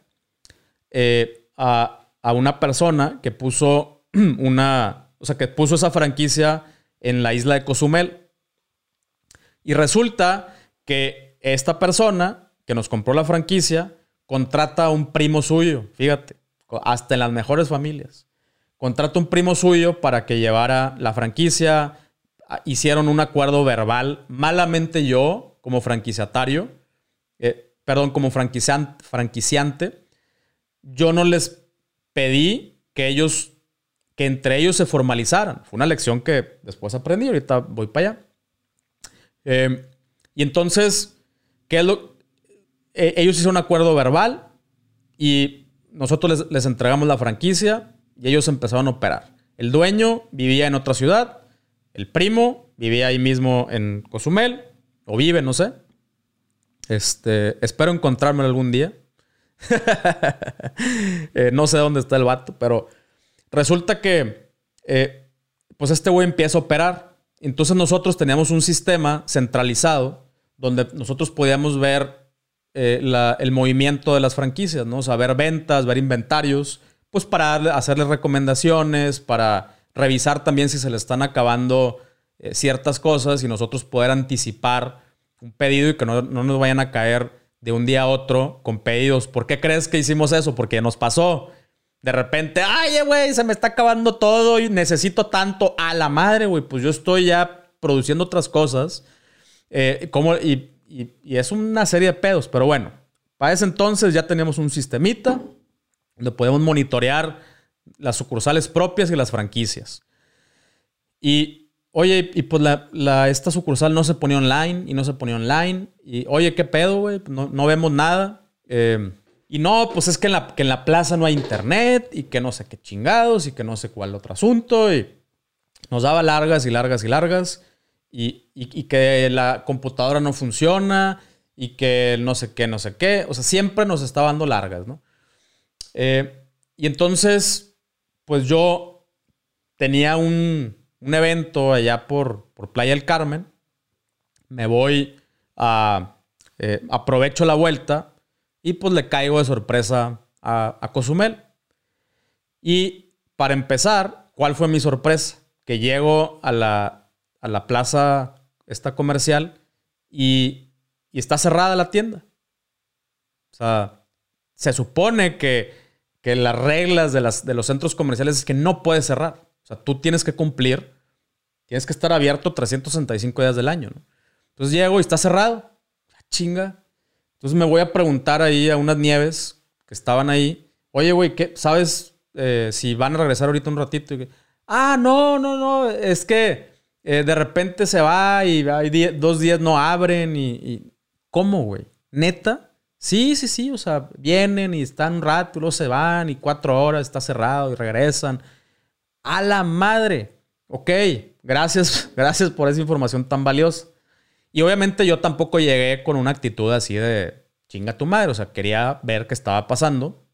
eh, a, a, una persona que puso <clears throat> una, o sea, que puso esa franquicia en la isla de Cozumel. Y resulta que esta persona que nos compró la franquicia contrata a un primo suyo, fíjate, hasta en las mejores familias. Contrata un primo suyo para que llevara la franquicia. Hicieron un acuerdo verbal. Malamente yo, como franquiciatario, eh, perdón, como franquiciante, yo no les pedí que ellos, que entre ellos se formalizaran. Fue una lección que después aprendí, ahorita voy para allá. Eh, y entonces, ¿qué es lo? Eh, ellos hicieron un acuerdo verbal y nosotros les, les entregamos la franquicia y ellos empezaron a operar. El dueño vivía en otra ciudad, el primo vivía ahí mismo en Cozumel, o vive, no sé. Este, espero encontrármelo algún día. <laughs> eh, no sé dónde está el vato, pero resulta que eh, pues este güey empieza a operar. Entonces nosotros teníamos un sistema centralizado donde nosotros podíamos ver eh, el movimiento de las franquicias, ¿no? Ver ventas, ver inventarios, pues para hacerles recomendaciones, para revisar también si se le están acabando ciertas cosas y nosotros poder anticipar un pedido y que no, no, nos vayan a caer de un día a otro con pedidos. ¿Por qué crees que hicimos eso? Porque nos pasó. De repente, ay, güey, se me está acabando todo y necesito tanto. A la madre, güey, pues yo estoy ya produciendo otras cosas. Eh, como, y, y, y es una serie de pedos, pero bueno, para ese entonces ya teníamos un sistemita donde podemos monitorear las sucursales propias y las franquicias. Y, oye, y pues la, esta sucursal no se ponía online y no se ponía online. Y, oye, ¿qué pedo, güey? No, no, vemos nada. Eh, y no, pues es que en, la, que en la plaza no hay internet y que no sé qué chingados y que no sé cuál otro asunto. Y nos daba largas y largas y largas. Y, y, que la computadora no funciona y que no sé qué, no sé qué. O sea, siempre nos estaba dando largas, ¿no? Eh, y entonces, pues yo tenía un, un evento allá por, por, Playa del Carmen. Me voy a... Eh, aprovecho la vuelta y pues le caigo de sorpresa a, a Cozumel. Y para empezar, ¿cuál fue mi sorpresa? Que llego a la, a la plaza esta comercial y, y está cerrada la tienda. O sea, se supone que que las reglas de, las, de los centros comerciales es que no puedes cerrar. O sea, tú tienes que cumplir, tienes que estar abierto 365 días del año. ¿no? Entonces llego y está cerrado. La ah, chinga. Entonces me voy a preguntar ahí a unas nieves que estaban ahí. Oye, güey, ¿qué? ¿sabes eh, si van a regresar ahorita un ratito? Ah, no, no, no. Es que eh, de repente se va y hay dos días no abren. Y... ¿Cómo, güey? ¿Neta? Sí, sí, sí, o sea, vienen y están un rato, y luego se van y cuatro horas está cerrado y regresan. A la madre. Ok, gracias, gracias por esa información tan valiosa. Y obviamente yo tampoco llegué con una actitud así de chinga tu madre, o sea, quería ver qué estaba pasando.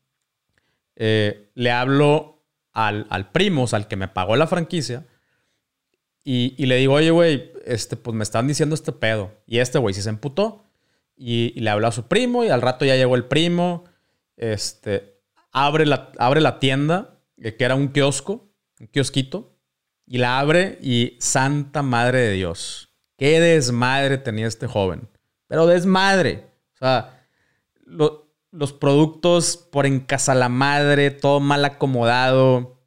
Eh, le hablo al, al, primo, o sea, al que me pagó la franquicia, y, y le digo, oye, güey, este, pues me están diciendo este pedo. Y este güey sí se emputó. Y, le habló a su primo y al rato ya llegó el primo. Este, abre la, abre la tienda, eh, que era un kiosco, un kiosquito, y la abre y santa madre de Dios. Qué desmadre tenía este joven. Pero desmadre. O sea, los productos por en casa la madre, todo mal acomodado.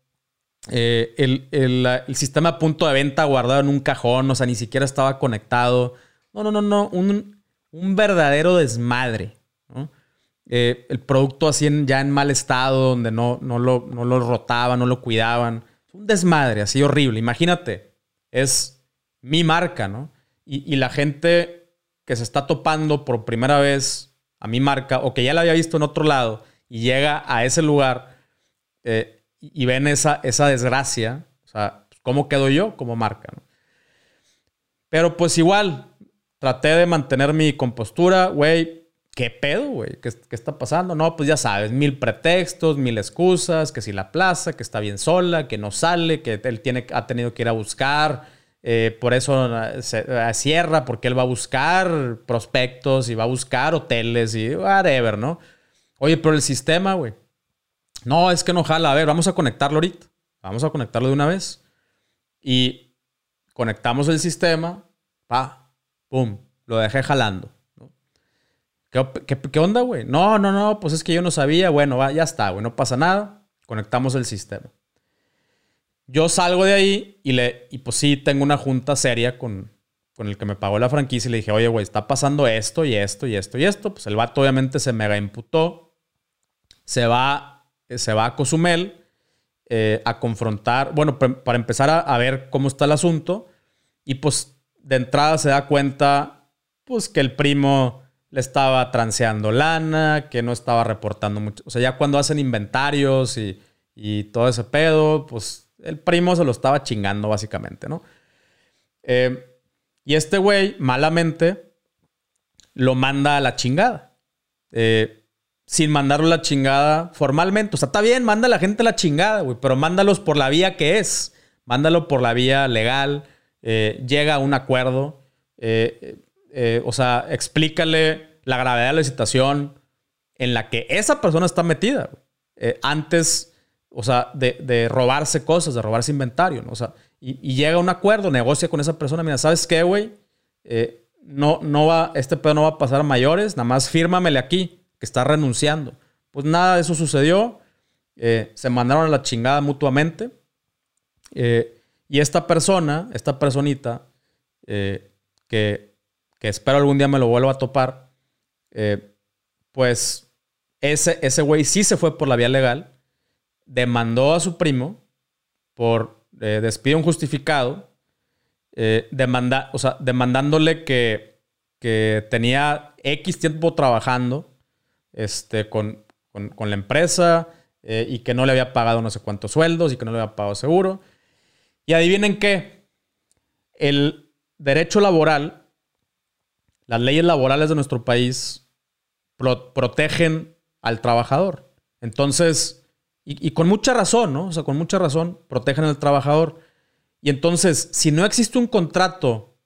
Eh, el, el, sistema a punto de venta guardado en un cajón, o sea, ni siquiera estaba conectado. No, no, no, no. Un, un verdadero desmadre. Eh, el producto así ya en mal estado, donde no, no, lo, no lo rotaban, no lo cuidaban. Un desmadre así horrible. Imagínate, es mi marca, ¿no? Y, la gente que se está topando por primera vez a mi marca o que ya la había visto en otro lado y llega a ese lugar eh, y ven esa, esa desgracia, o sea, ¿cómo quedo yo como marca? ¿no? Pero pues igual, traté de mantener mi compostura, güey. ¿Qué pedo, güey? ¿Qué, está pasando? No, pues ya sabes, mil pretextos, mil excusas, que si la plaza, que está bien sola, que no sale, que él tiene, ha tenido que ir a buscar, eh, por eso se eh, cierra, porque él va a buscar prospectos y va a buscar hoteles y whatever, ¿no? Oye, pero el sistema, güey. No, es que no jala. A ver, vamos a conectarlo ahorita. Vamos a conectarlo de una vez. Y conectamos el sistema, pa, ¡Pum! Lo dejé jalando. ¿Qué, onda, güey? No, no, no, pues es que yo no sabía. Bueno, va, ya está, güey, no pasa nada. Conectamos el sistema. Yo salgo de ahí y, le, y pues sí, tengo una junta seria con, con el que me pagó la franquicia y le dije, oye, güey, está pasando esto y esto y esto y esto. Pues el vato obviamente se mega imputó. Se va, se va a Cozumel eh, a confrontar, bueno, para empezar a, a, ver cómo está el asunto. Y pues de entrada se da cuenta, pues, que el primo le estaba transeando lana, que no estaba reportando mucho. O sea, ya cuando hacen inventarios y, todo ese pedo, pues el primo se lo estaba chingando, básicamente, ¿no? Eh, y este güey, malamente, lo manda a la chingada. Eh, sin mandarlo a la chingada formalmente. O sea, está bien, manda a la gente a la chingada, güey, pero mándalos por la vía que es. Mándalo por la vía legal, eh, llega a un acuerdo, eh, o sea, explícale la gravedad de la situación en la que esa persona está metida. antes, o sea, de, robarse cosas, de robarse inventario, ¿no? O sea, y, llega a un acuerdo, negocia con esa persona, mira, ¿sabes qué, güey? no, no va, este pedo no va a pasar a mayores, nada más fírmamele aquí, que está renunciando. Pues nada de eso sucedió. se mandaron a la chingada mutuamente. Eh, y esta persona, esta personita, eh, que, espero algún día me lo vuelva a topar, eh, pues ese, ese güey sí se fue por la vía legal, demandó a su primo por eh, despido injustificado, demanda, o sea, demandándole que, que, tenía X tiempo trabajando este, con, con la empresa y que no le había pagado no sé cuántos sueldos y que no le había pagado seguro. Y adivinen qué, el derecho laboral, las leyes laborales de nuestro país protegen al trabajador. Entonces, y, con mucha razón, ¿no? O sea, con mucha razón, protegen al trabajador. Y entonces, si no existe un contrato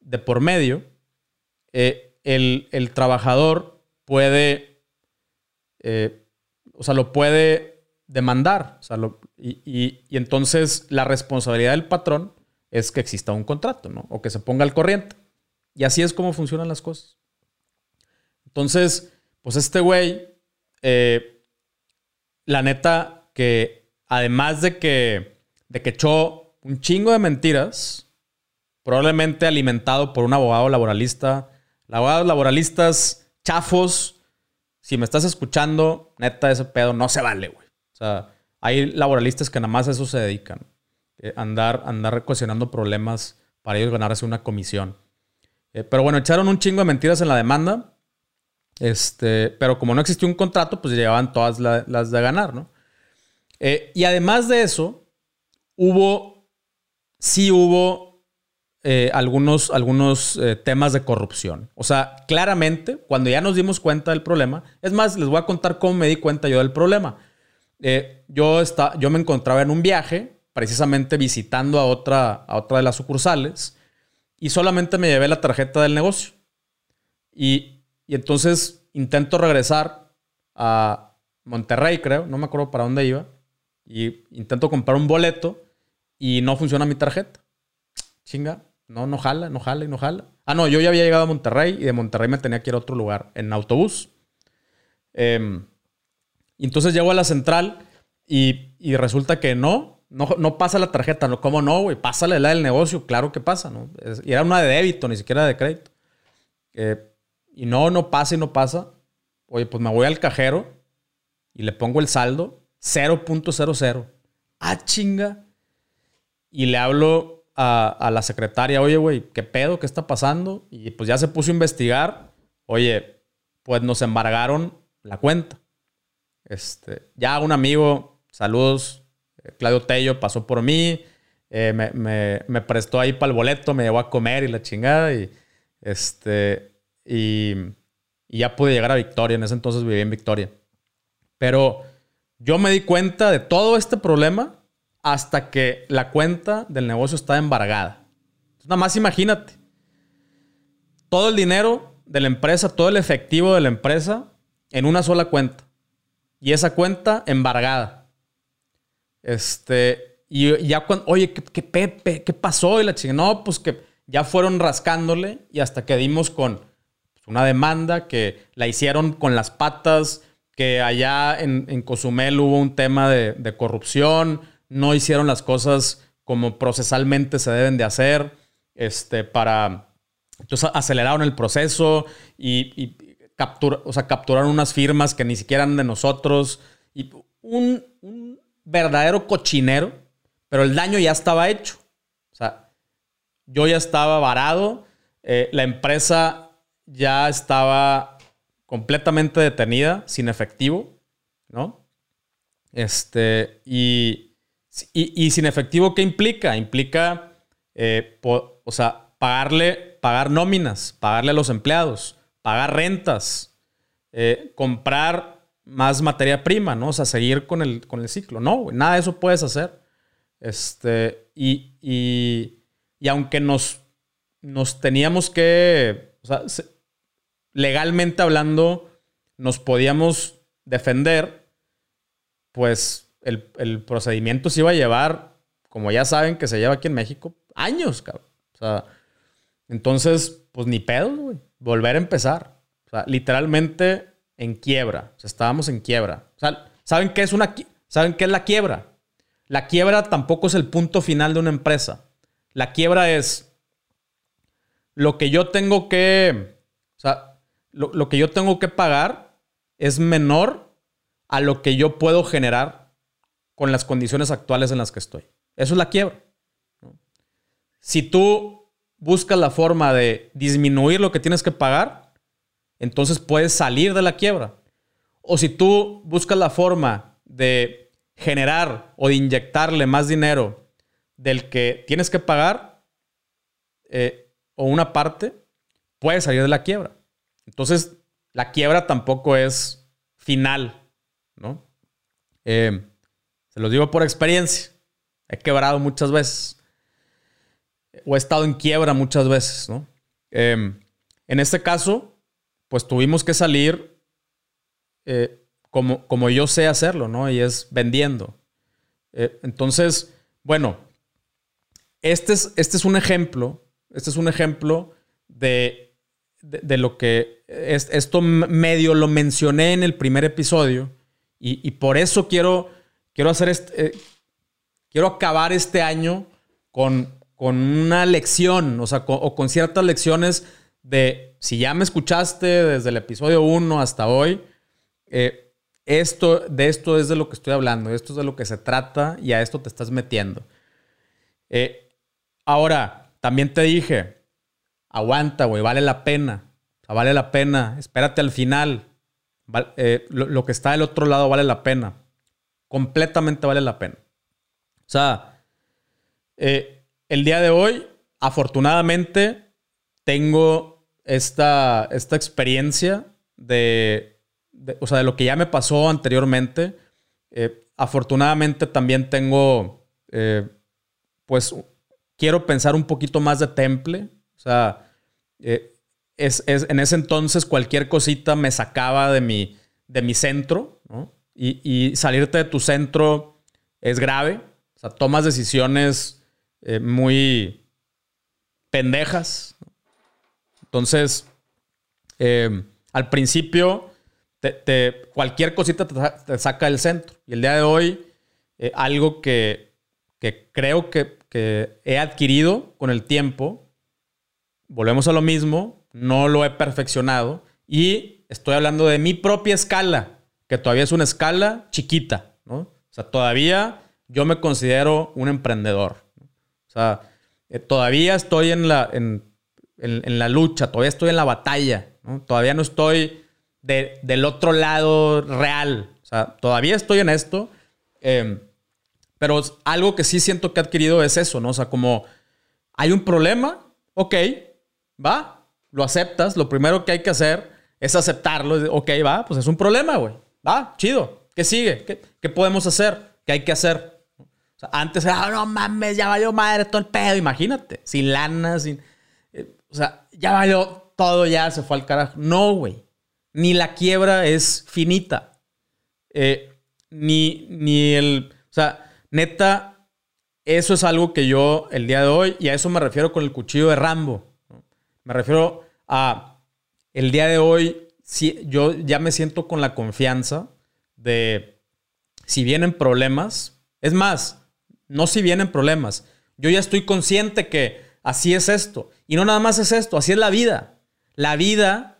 de por medio, eh, el, trabajador puede, eh, o sea, lo puede demandar. O sea, lo, y, entonces la responsabilidad del patrón es que exista un contrato, ¿no? O que se ponga al corriente. Y así es como funcionan las cosas. Entonces, pues este güey, eh, la neta, que además de que, de que echó un chingo de mentiras, probablemente alimentado por un abogado laboralista, abogados laboralistas chafos, si me estás escuchando, neta, ese pedo no se vale, güey. O sea, hay laboralistas que nada más a eso se dedican. Eh, andar, andar cuestionando problemas para ellos ganarse una comisión. Eh, pero bueno, echaron un chingo de mentiras en la demanda. Este, pero como no existió un contrato, pues llevaban todas las de ganar, ¿no? Eh, y además de eso, hubo, sí hubo algunos, algunos temas de corrupción. O sea, claramente, cuando ya nos dimos cuenta del problema, es más, les voy a contar cómo me di cuenta yo del problema. Eh, yo, está, yo me encontraba en un viaje, precisamente visitando a otra, a otra de las sucursales, y solamente me llevé la tarjeta del negocio. Y, entonces intento regresar a Monterrey, creo, no me acuerdo para dónde iba, y intento comprar un boleto y no funciona mi tarjeta. Chinga, no, no jala, no jala y no jala. Ah, no, yo ya había llegado a Monterrey y de Monterrey me tenía que ir a otro lugar en autobús. Eh, y entonces llego a la central y, resulta que no, no, pasa la tarjeta. No, ¿Cómo no, güey? Pásale la del negocio. Claro que pasa, ¿no? y era una de débito, ni siquiera de crédito. Eh, y no, no pasa y no pasa. Oye, pues me voy al cajero y le pongo el saldo 0.00. Ah, chinga. Y le hablo a, la secretaria, oye, güey, ¿qué pedo? ¿Qué está pasando? Y pues ya se puso a investigar. Oye, pues nos embargaron la cuenta. Este, ya un amigo, saludos, Claudio Tello, pasó por mí, eh, me, prestó ahí para el boleto, me llevó a comer y la chingada. Y, este, y, ya pude llegar a Victoria. En ese entonces vivía en Victoria. Pero yo me di cuenta de todo este problema hasta que la cuenta del negocio está embargada. nada más imagínate. Todo el dinero de la empresa, todo el efectivo de la empresa en una sola cuenta. Y esa cuenta embargada. Este, y ya cuando, oye, ¿qué, Pepe? ¿Qué pasó? Y la chica, no, pues que ya fueron rascándole y hasta que dimos con una demanda que la hicieron con las patas, que allá en, Cozumel hubo un tema de corrupción no hicieron las cosas como procesalmente se deben de hacer, este, para... Entonces aceleraron el proceso y, y o sea, capturaron unas firmas que ni siquiera eran de nosotros. Y un, verdadero cochinero, pero el daño ya estaba hecho. O sea, yo ya estaba varado, eh, la empresa ya estaba completamente detenida, sin efectivo, ¿no? Este, y, y, sin efectivo, ¿qué implica? Implica, eh, o sea, pagarle, pagar nóminas, pagarle a los empleados, pagar rentas, eh, comprar más materia prima, ¿no? O sea, seguir con el, con el ciclo. No, nada de eso puedes hacer. Este, y, y, aunque nos, nos teníamos que, o sea, legalmente hablando, nos podíamos defender, pues el, procedimiento se iba a llevar, como ya saben que se lleva aquí en México, años, cabrón. O sea, entonces, pues ni pedo, güey. Volver a empezar. O sea, literalmente en quiebra. Estábamos en quiebra. ¿saben qué es una ¿Saben qué es la quiebra? La quiebra tampoco es el punto final de una empresa. La quiebra es lo que yo tengo que, o sea, lo que yo tengo que pagar es menor a lo que yo puedo generar con las condiciones actuales en las que estoy. Eso es la quiebra. Si tú buscas la forma de disminuir lo que tienes que pagar, entonces puedes salir de la quiebra. O si tú buscas la forma de generar o de inyectarle más dinero del que tienes que pagar, eh, o una parte, puedes salir de la quiebra. Entonces, la quiebra tampoco es final, ¿no? Eh, se los digo por experiencia. He quebrado muchas veces. O he estado en quiebra muchas veces, ¿no? Em, en este caso, pues tuvimos que salir eh, como, como yo sé hacerlo, ¿no? Y es vendiendo. Eh, entonces, bueno, este es, este es un ejemplo, este es un ejemplo de, de, lo que esto medio lo mencioné en el primer episodio y por eso quiero quiero hacer este, quiero acabar este año con, con una lección, o sea, o con ciertas lecciones de, si ya me escuchaste desde el episodio 1 hasta hoy, eh, esto, de esto es de lo que estoy hablando, esto es de lo que se trata y a esto te estás metiendo. Eh, ahora, también te dije, aguanta, güey, vale la pena, vale la pena, espérate al final, lo, lo que está del otro lado vale la pena completamente vale la pena. O sea, eh, el día de hoy, afortunadamente, tengo esta, esta experiencia de, o sea, de lo que ya me pasó anteriormente. Eh, afortunadamente también tengo, eh, pues, quiero pensar un poquito más de temple. O sea, es, en ese entonces cualquier cosita me sacaba de mi, de mi centro, ¿no? Y, salirte de tu centro es grave. O sea, tomas decisiones eh, muy pendejas. Entonces, eh, al principio, cualquier cosita te, saca del centro. Y el día de hoy, eh, algo que, creo que, que he adquirido con el tiempo, volvemos a lo mismo, no lo he perfeccionado y estoy hablando de mi propia escala que todavía es una escala chiquita, ¿no? O sea, todavía yo me considero un emprendedor. O sea, eh, todavía estoy en la, la lucha, todavía estoy en la batalla, todavía no estoy del otro lado real. O sea, todavía estoy en esto. Em, pero algo que sí siento que he adquirido es eso, ¿no? O sea, como hay un problema, ok, va, lo aceptas. Lo primero que hay que hacer es aceptarlo. Ok, va, pues es un problema, güey. Va, chido. ¿Qué sigue? ¿Qué, podemos hacer? ¿Qué hay que hacer? O sea, antes era, ah, no mames, ya valió madre todo el pedo. Imagínate, sin lana, sin. O sea, ya valió todo, ya se fue al carajo. No, güey. Ni la quiebra es finita. Eh, ni, ni el. O sea, neta, eso es algo que yo el día de hoy, y a eso me refiero con el cuchillo de Rambo. Me refiero a el día de hoy, si, yo ya me siento con la confianza de si vienen problemas, es más, no si vienen problemas, yo ya estoy consciente que así es esto. Y no nada más es esto, así es la vida. La vida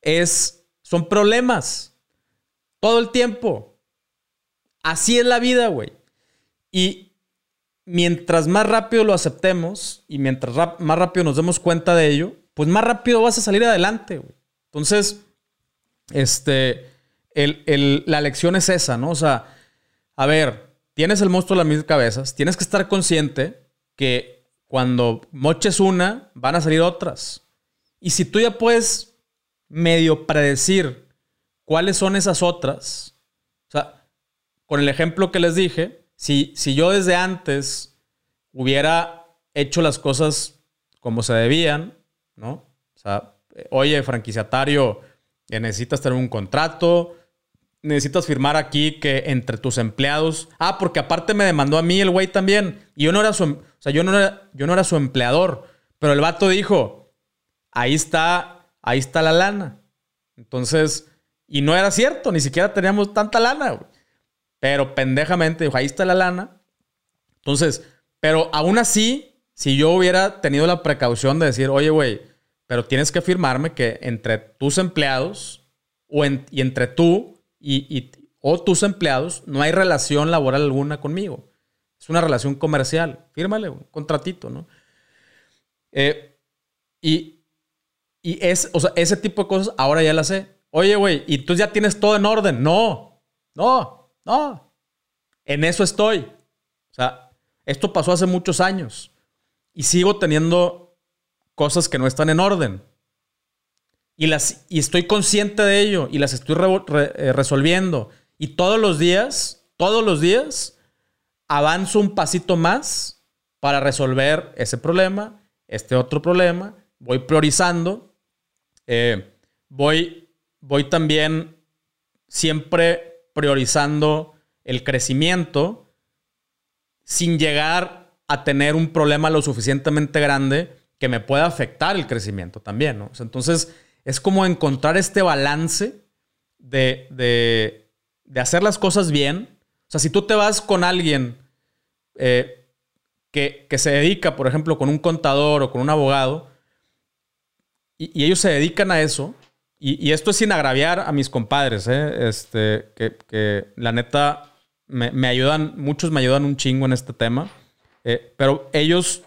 es, son problemas. Todo el tiempo. Así es la vida, güey. Y mientras más rápido lo aceptemos y mientras más rápido nos demos cuenta de ello, pues más rápido vas a salir adelante, güey. Entonces, este, la lección es esa, ¿no? O sea, a ver, tienes el monstruo de las mil cabezas, tienes que estar consciente que cuando moches una, van a salir otras. Y si tú ya puedes medio predecir ¿Cuáles son esas otras? O sea, con el ejemplo que les dije, si, si yo desde antes hubiera hecho las cosas como se debían, ¿no? O sea, oye, franquiciatario, necesitas tener un contrato, necesitas firmar aquí que entre tus empleados. Ah, porque aparte me demandó a mí el güey también. Y yo no era su, o sea, yo no era, yo no era su empleador. Pero el vato dijo, ahí está, ahí está la lana. Entonces, y no era cierto, ni siquiera teníamos tanta lana, güey. Pero pendejamente dijo, ahí está la lana. Entonces, pero aún así, si yo hubiera tenido la precaución de decir, oye, güey, pero tienes que firmarme que entre tus empleados o y entre tú y, o tus empleados no hay relación laboral alguna conmigo. Es una relación comercial. Fírmale un contratito, ¿no? Eh, y, y es, o sea, ese tipo de cosas ahora ya las sé. Oye, güey, ¿y tú ya tienes todo en orden? No, no, no. En eso estoy. O sea, esto pasó hace muchos años y sigo teniendo cosas que no están en orden. Y, las, y estoy consciente de ello y las estoy eh, resolviendo. Y todos los días, todos los días, avanzo un pasito más para resolver ese problema, este otro problema. Voy priorizando. Eh, voy voy también siempre priorizando el crecimiento sin llegar a tener un problema lo suficientemente grande que me pueda afectar el crecimiento también, ¿no? entonces, es como encontrar este balance de, de, hacer las cosas bien. O sea, si tú te vas con alguien eh, que, que, se dedica, por ejemplo, con un contador o con un abogado, y ellos se dedican a eso, y, esto es sin agraviar a mis compadres, ¿eh? Este, que, la neta me, ayudan, muchos me ayudan un chingo en este tema. Eh, pero ellos,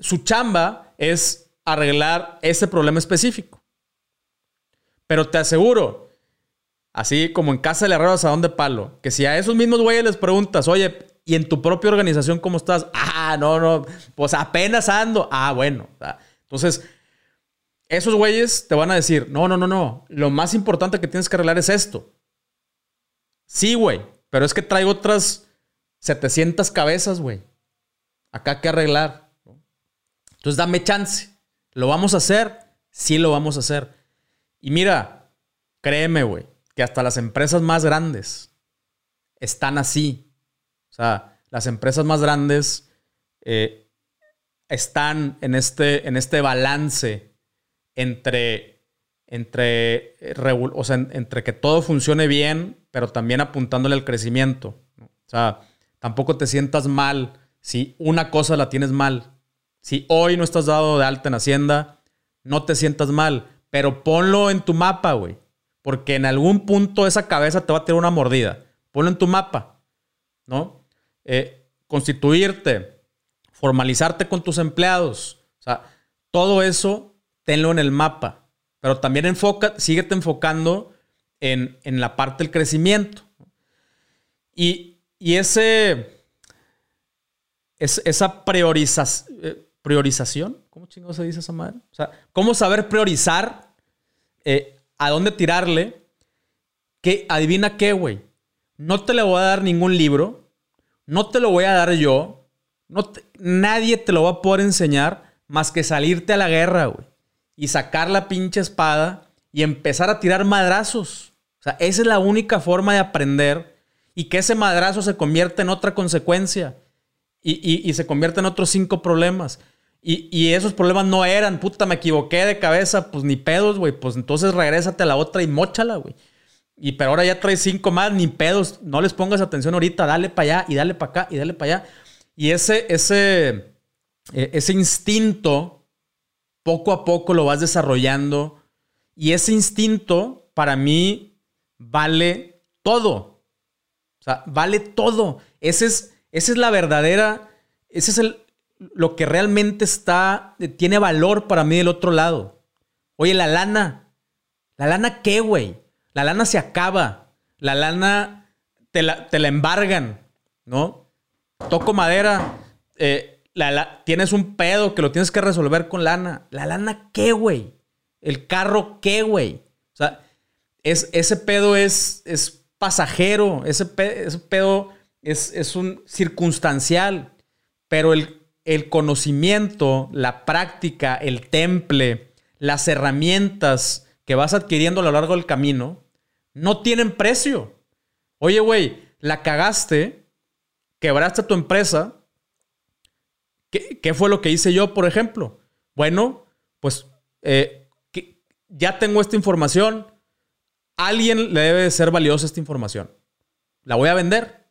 su chamba es arreglar ese problema específico. Pero te aseguro, así como en casa le arreglas a dónde palo, que si a esos mismos güeyes les preguntas, oye, ¿y en tu propia organización cómo estás? Ah, no, no, pues apenas ando. Ah, bueno. Entonces, esos güeyes te van a decir, no, no, no, no, lo más importante que tienes que arreglar es esto. Sí, güey, pero es que traigo otras 700 cabezas, güey. Acá que arreglar. Entonces dame chance. ¿Lo vamos a hacer? Sí lo vamos a hacer. Y mira, créeme, güey, que hasta las empresas más grandes están así. O sea, las empresas más grandes eh, están en este, en este balance entre, entre, o sea, entre que todo funcione bien, pero también apuntándole al crecimiento. O sea, tampoco te sientas mal si una cosa la tienes mal. Si hoy no estás dado de alta en Hacienda, no te sientas mal, pero ponlo en tu mapa, güey. Porque en algún punto esa cabeza te va a tener una mordida. Ponlo en tu mapa, ¿no? Eh, constituirte, formalizarte con tus empleados. O sea, todo eso tenlo en el mapa. Pero también enfoca, síguete enfocando en, la parte del crecimiento. Y, ese, esa eh, priorización, ¿cómo chingo se dice esa madre? O sea, ¿cómo saber priorizar eh, a dónde tirarle? Que adivina qué, güey. No te le voy a dar ningún libro, no te lo voy a dar yo, no nadie te lo va a poder enseñar más que salirte a la guerra, güey. Y sacar la pinche espada y empezar a tirar madrazos. O sea, esa es la única forma de aprender y que ese madrazo se convierta en otra consecuencia y, se convierta en otros cinco problemas. Y, esos problemas no eran, puta, me equivoqué de cabeza, pues ni pedos, güey. Pues entonces regrésate a la otra y móchala, güey. Y pero ahora ya traes cinco más, ni pedos. No les pongas atención ahorita, dale para allá y dale para acá y dale para allá. Y ese, ese, e, ese instinto, poco a poco lo vas desarrollando. Y ese instinto, para mí, vale todo. O sea, vale todo. Ese es, esa es la verdadera, ese es el, lo que realmente está, tiene valor para mí del otro lado. Oye, la lana. ¿La lana qué, güey? La lana se acaba. La lana te la, te la embargan, ¿no? toco madera, eh, tienes un pedo que lo tienes que resolver con lana. ¿La lana qué, güey? ¿El carro qué, güey? O sea, es, ese pedo es, es pasajero, ese, pedo, es, es, un circunstancial, pero el, el conocimiento, la práctica, el temple, las herramientas que vas adquiriendo a lo largo del camino, no tienen precio. Oye, güey, la cagaste, quebraste tu empresa, ¿qué, fue lo que hice yo, por ejemplo? Bueno, pues eh, ya tengo esta información, alguien le debe de ser valiosa esta información. La voy a vender.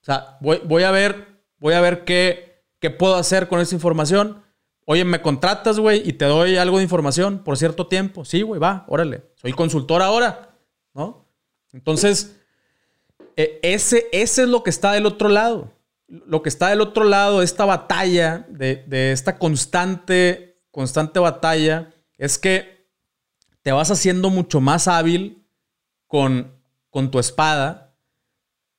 O sea, voy, a ver, voy a ver qué, qué puedo hacer con esa información. Oye, ¿me contratas, güey? Y te doy algo de información por cierto tiempo. Sí, güey, va, órale. Soy consultor ahora, ¿no? Entonces, e, ese, ese es lo que está del otro lado. Lo que está del otro lado, esta batalla, de, esta constante, constante batalla, es que te vas haciendo mucho más hábil con, con tu espada.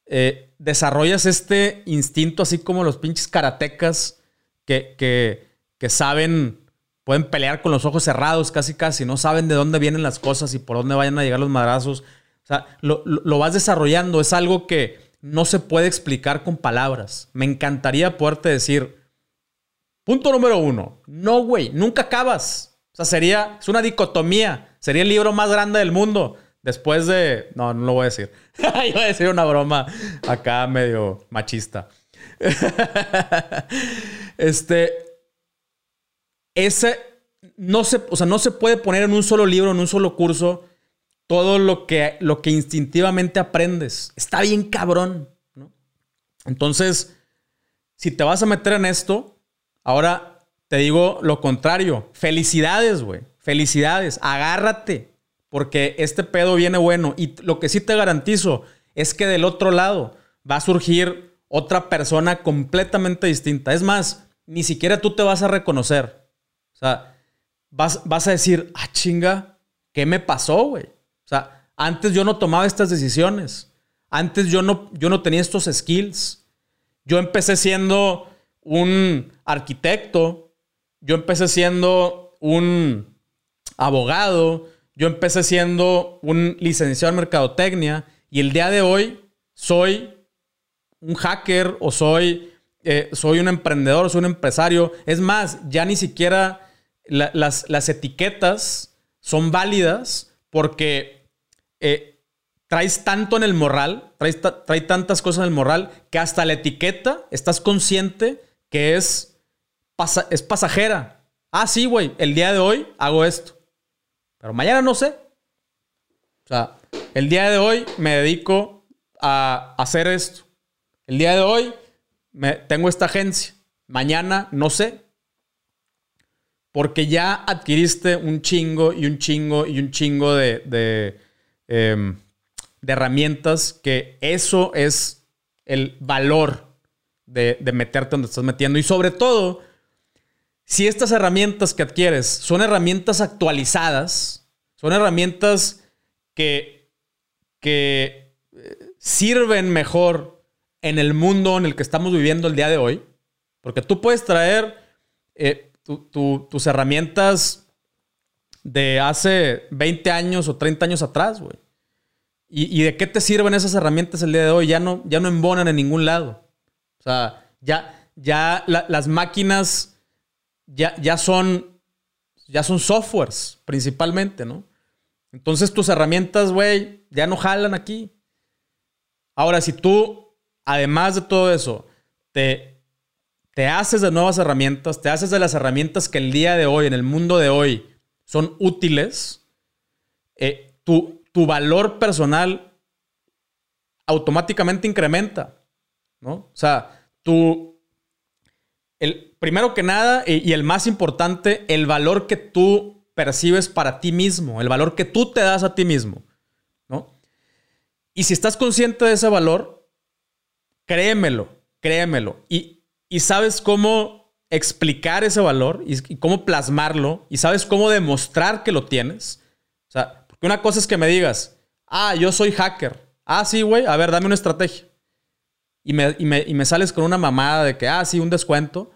Eh, desarrollas este instinto, así como los pinches karatecas que, que, saben, pueden pelear con los ojos cerrados casi casi, no saben de dónde vienen las cosas y por dónde vayan a llegar los madrazos o sea, lo, vas desarrollando. Es algo que no se puede explicar con palabras. Me encantaría poderte decir, punto número uno, no, güey, nunca acabas. O sea, sería, es una dicotomía. Sería el libro más grande del mundo. Después de, no, no lo voy a decir. <laughs> Iba a decir una broma acá medio machista. <laughs> este, ese, no se, o sea, no se puede poner en un solo libro, en un solo curso, todo lo que, lo que instintivamente aprendes. Está bien cabrón, ¿no? Entonces, si te vas a meter en esto, ahora te digo lo contrario. Felicidades, güey. Felicidades. Agárrate. Porque este pedo viene bueno. Y lo que sí te garantizo es que del otro lado va a surgir otra persona completamente distinta. Es más, ni siquiera tú te vas a reconocer. O sea, vas, vas a decir, ah, chinga, ¿qué me pasó, güey? O sea, antes yo no tomaba estas decisiones. Antes yo no, yo no tenía estos skills. Yo empecé siendo un arquitecto. Yo empecé siendo un abogado. Yo empecé siendo un licenciado en mercadotecnia. Y el día de hoy soy un hacker o soy, eh, soy un emprendedor, soy un empresario. Es más, ya ni siquiera las, las etiquetas son válidas porque eh, traes tanto en el moral, traes, tantas cosas en el moral, que hasta la etiqueta estás consciente que es, es pasajera. Ah, sí, güey, el día de hoy hago esto. Pero mañana no sé. O sea, el día de hoy me dedico a hacer esto. El día de hoy me, tengo esta agencia. Mañana no sé. Porque ya adquiriste un chingo y un chingo y un chingo de, em, de, herramientas que eso es el valor de, de meterte donde estás metiendo. Y sobre todo, si estas herramientas que adquieres son herramientas actualizadas, son herramientas que, que eh, sirven mejor en el mundo en el que estamos viviendo el día de hoy, porque tú puedes traer eh, tus herramientas de hace 20 años o 30 años atrás, güey. ¿Y, de qué te sirven esas herramientas el día de hoy? Ya no, ya no embonan en ningún lado. O sea, ya, ya las máquinas ya, ya, son, ya son softwares principalmente, ¿no? Entonces tus herramientas, güey, ya no jalan aquí. Ahora, si tú, además de todo eso, te, te haces de nuevas herramientas, te haces de las herramientas que el día de hoy, en el mundo de hoy, son útiles, eh, tu, tu valor personal automáticamente incrementa, ¿no? O sea, tú, el, primero que nada y, el más importante, el valor que tú percibes para ti mismo, el valor que tú te das a ti mismo, ¿no? Y si estás consciente de ese valor, créemelo, créemelo, y, y sabes cómo explicar ese valor y, y cómo plasmarlo, y sabes cómo demostrar que lo tienes, o sea, una cosa es que me digas, ah, yo soy hacker. Ah, sí, güey, a ver, dame una estrategia. Y me, y, me, sales con una mamada de que, ah, sí, un descuento.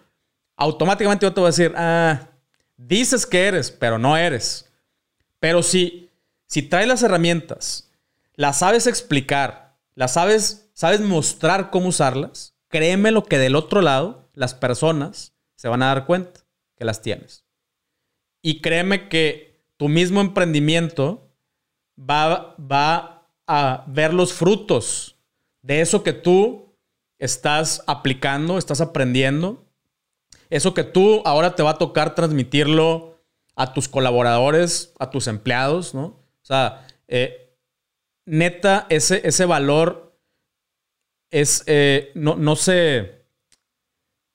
Automáticamente yo te voy a decir, ah, dices que eres, pero no eres. Pero si, si traes las herramientas, las sabes explicar, las sabes, sabes mostrar cómo usarlas, créeme lo que del otro lado las personas se van a dar cuenta que las tienes. Y créeme que tu mismo emprendimiento va, a ver los frutos de eso que tú estás aplicando, estás aprendiendo. Eso que tú ahora te va a tocar transmitirlo a tus colaboradores, a tus empleados, ¿no? O sea, eh, neta, ese, ese valor es, eh, no, no, se,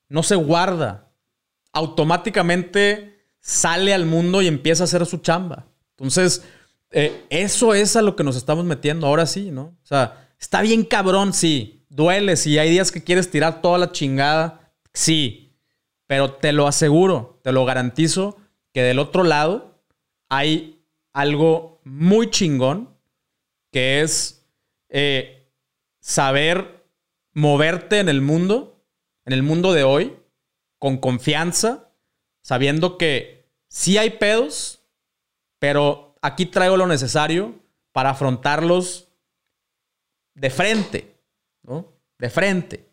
no se guarda. Automáticamente sale al mundo y empieza a hacer su chamba. Entonces, eh, eso es a lo que nos estamos metiendo ahora sí, ¿no? O sea, está bien cabrón, sí. Duele, si hay días que quieres tirar toda la chingada, sí. Pero te lo aseguro, te lo garantizo, que del otro lado hay algo muy chingón, que es eh, saber moverte en el mundo, en el mundo de hoy, con confianza, sabiendo que sí hay pedos, pero aquí traigo lo necesario para afrontarlos de frente, ¿no? De frente.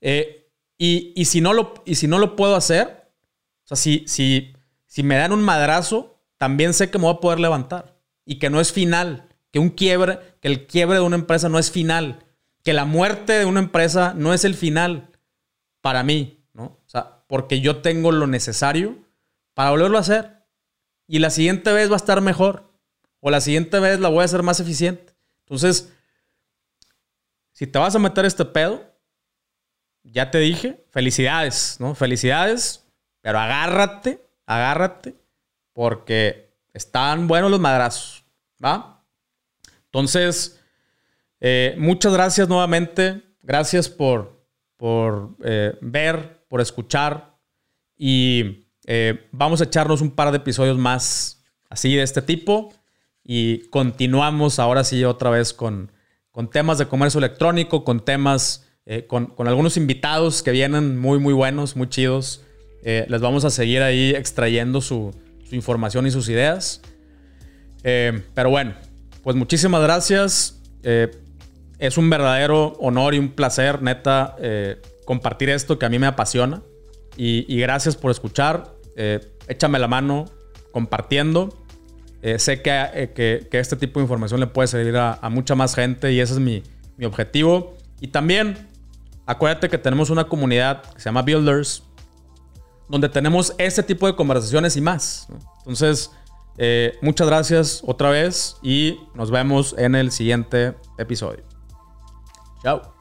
Eh, y, si no lo, y si no lo puedo hacer, o sea, si, si, si me dan un madrazo, también sé que me voy a poder levantar y que no es final, que un quiebre, que el quiebre de una empresa no es final, que la muerte de una empresa no es el final para mí, ¿no? O sea, porque yo tengo lo necesario para volverlo a hacer y la siguiente vez va a estar mejor. O la siguiente vez la voy a hacer más eficiente. Entonces, si te vas a meter este pedo, ya te dije, felicidades, ¿no? Felicidades, pero agárrate, agárrate, porque están buenos los madrazos, ¿va? Entonces, eh, muchas gracias nuevamente. Gracias por, por eh, ver, por escuchar y eh, vamos a echarnos un par de episodios más así de este tipo y continuamos ahora sí otra vez con, con temas de comercio electrónico, con temas, eh, con, algunos invitados que vienen muy, muy buenos, muy chidos. Eh, les vamos a seguir ahí extrayendo su, información y sus ideas. pero bueno, pues muchísimas gracias. es un verdadero honor y un placer, neta, compartir esto que a mí me apasiona. y gracias por escuchar. Eh, échame la mano compartiendo. Eh, sé eh, que, que, este tipo de información le puede servir a, mucha más gente y ese es mi, mi, objetivo. Y también, acuérdate que tenemos una comunidad que se llama Builders, donde tenemos ese tipo de conversaciones y más. Entonces, muchas gracias otra vez y nos vemos en el siguiente episodio. Chao.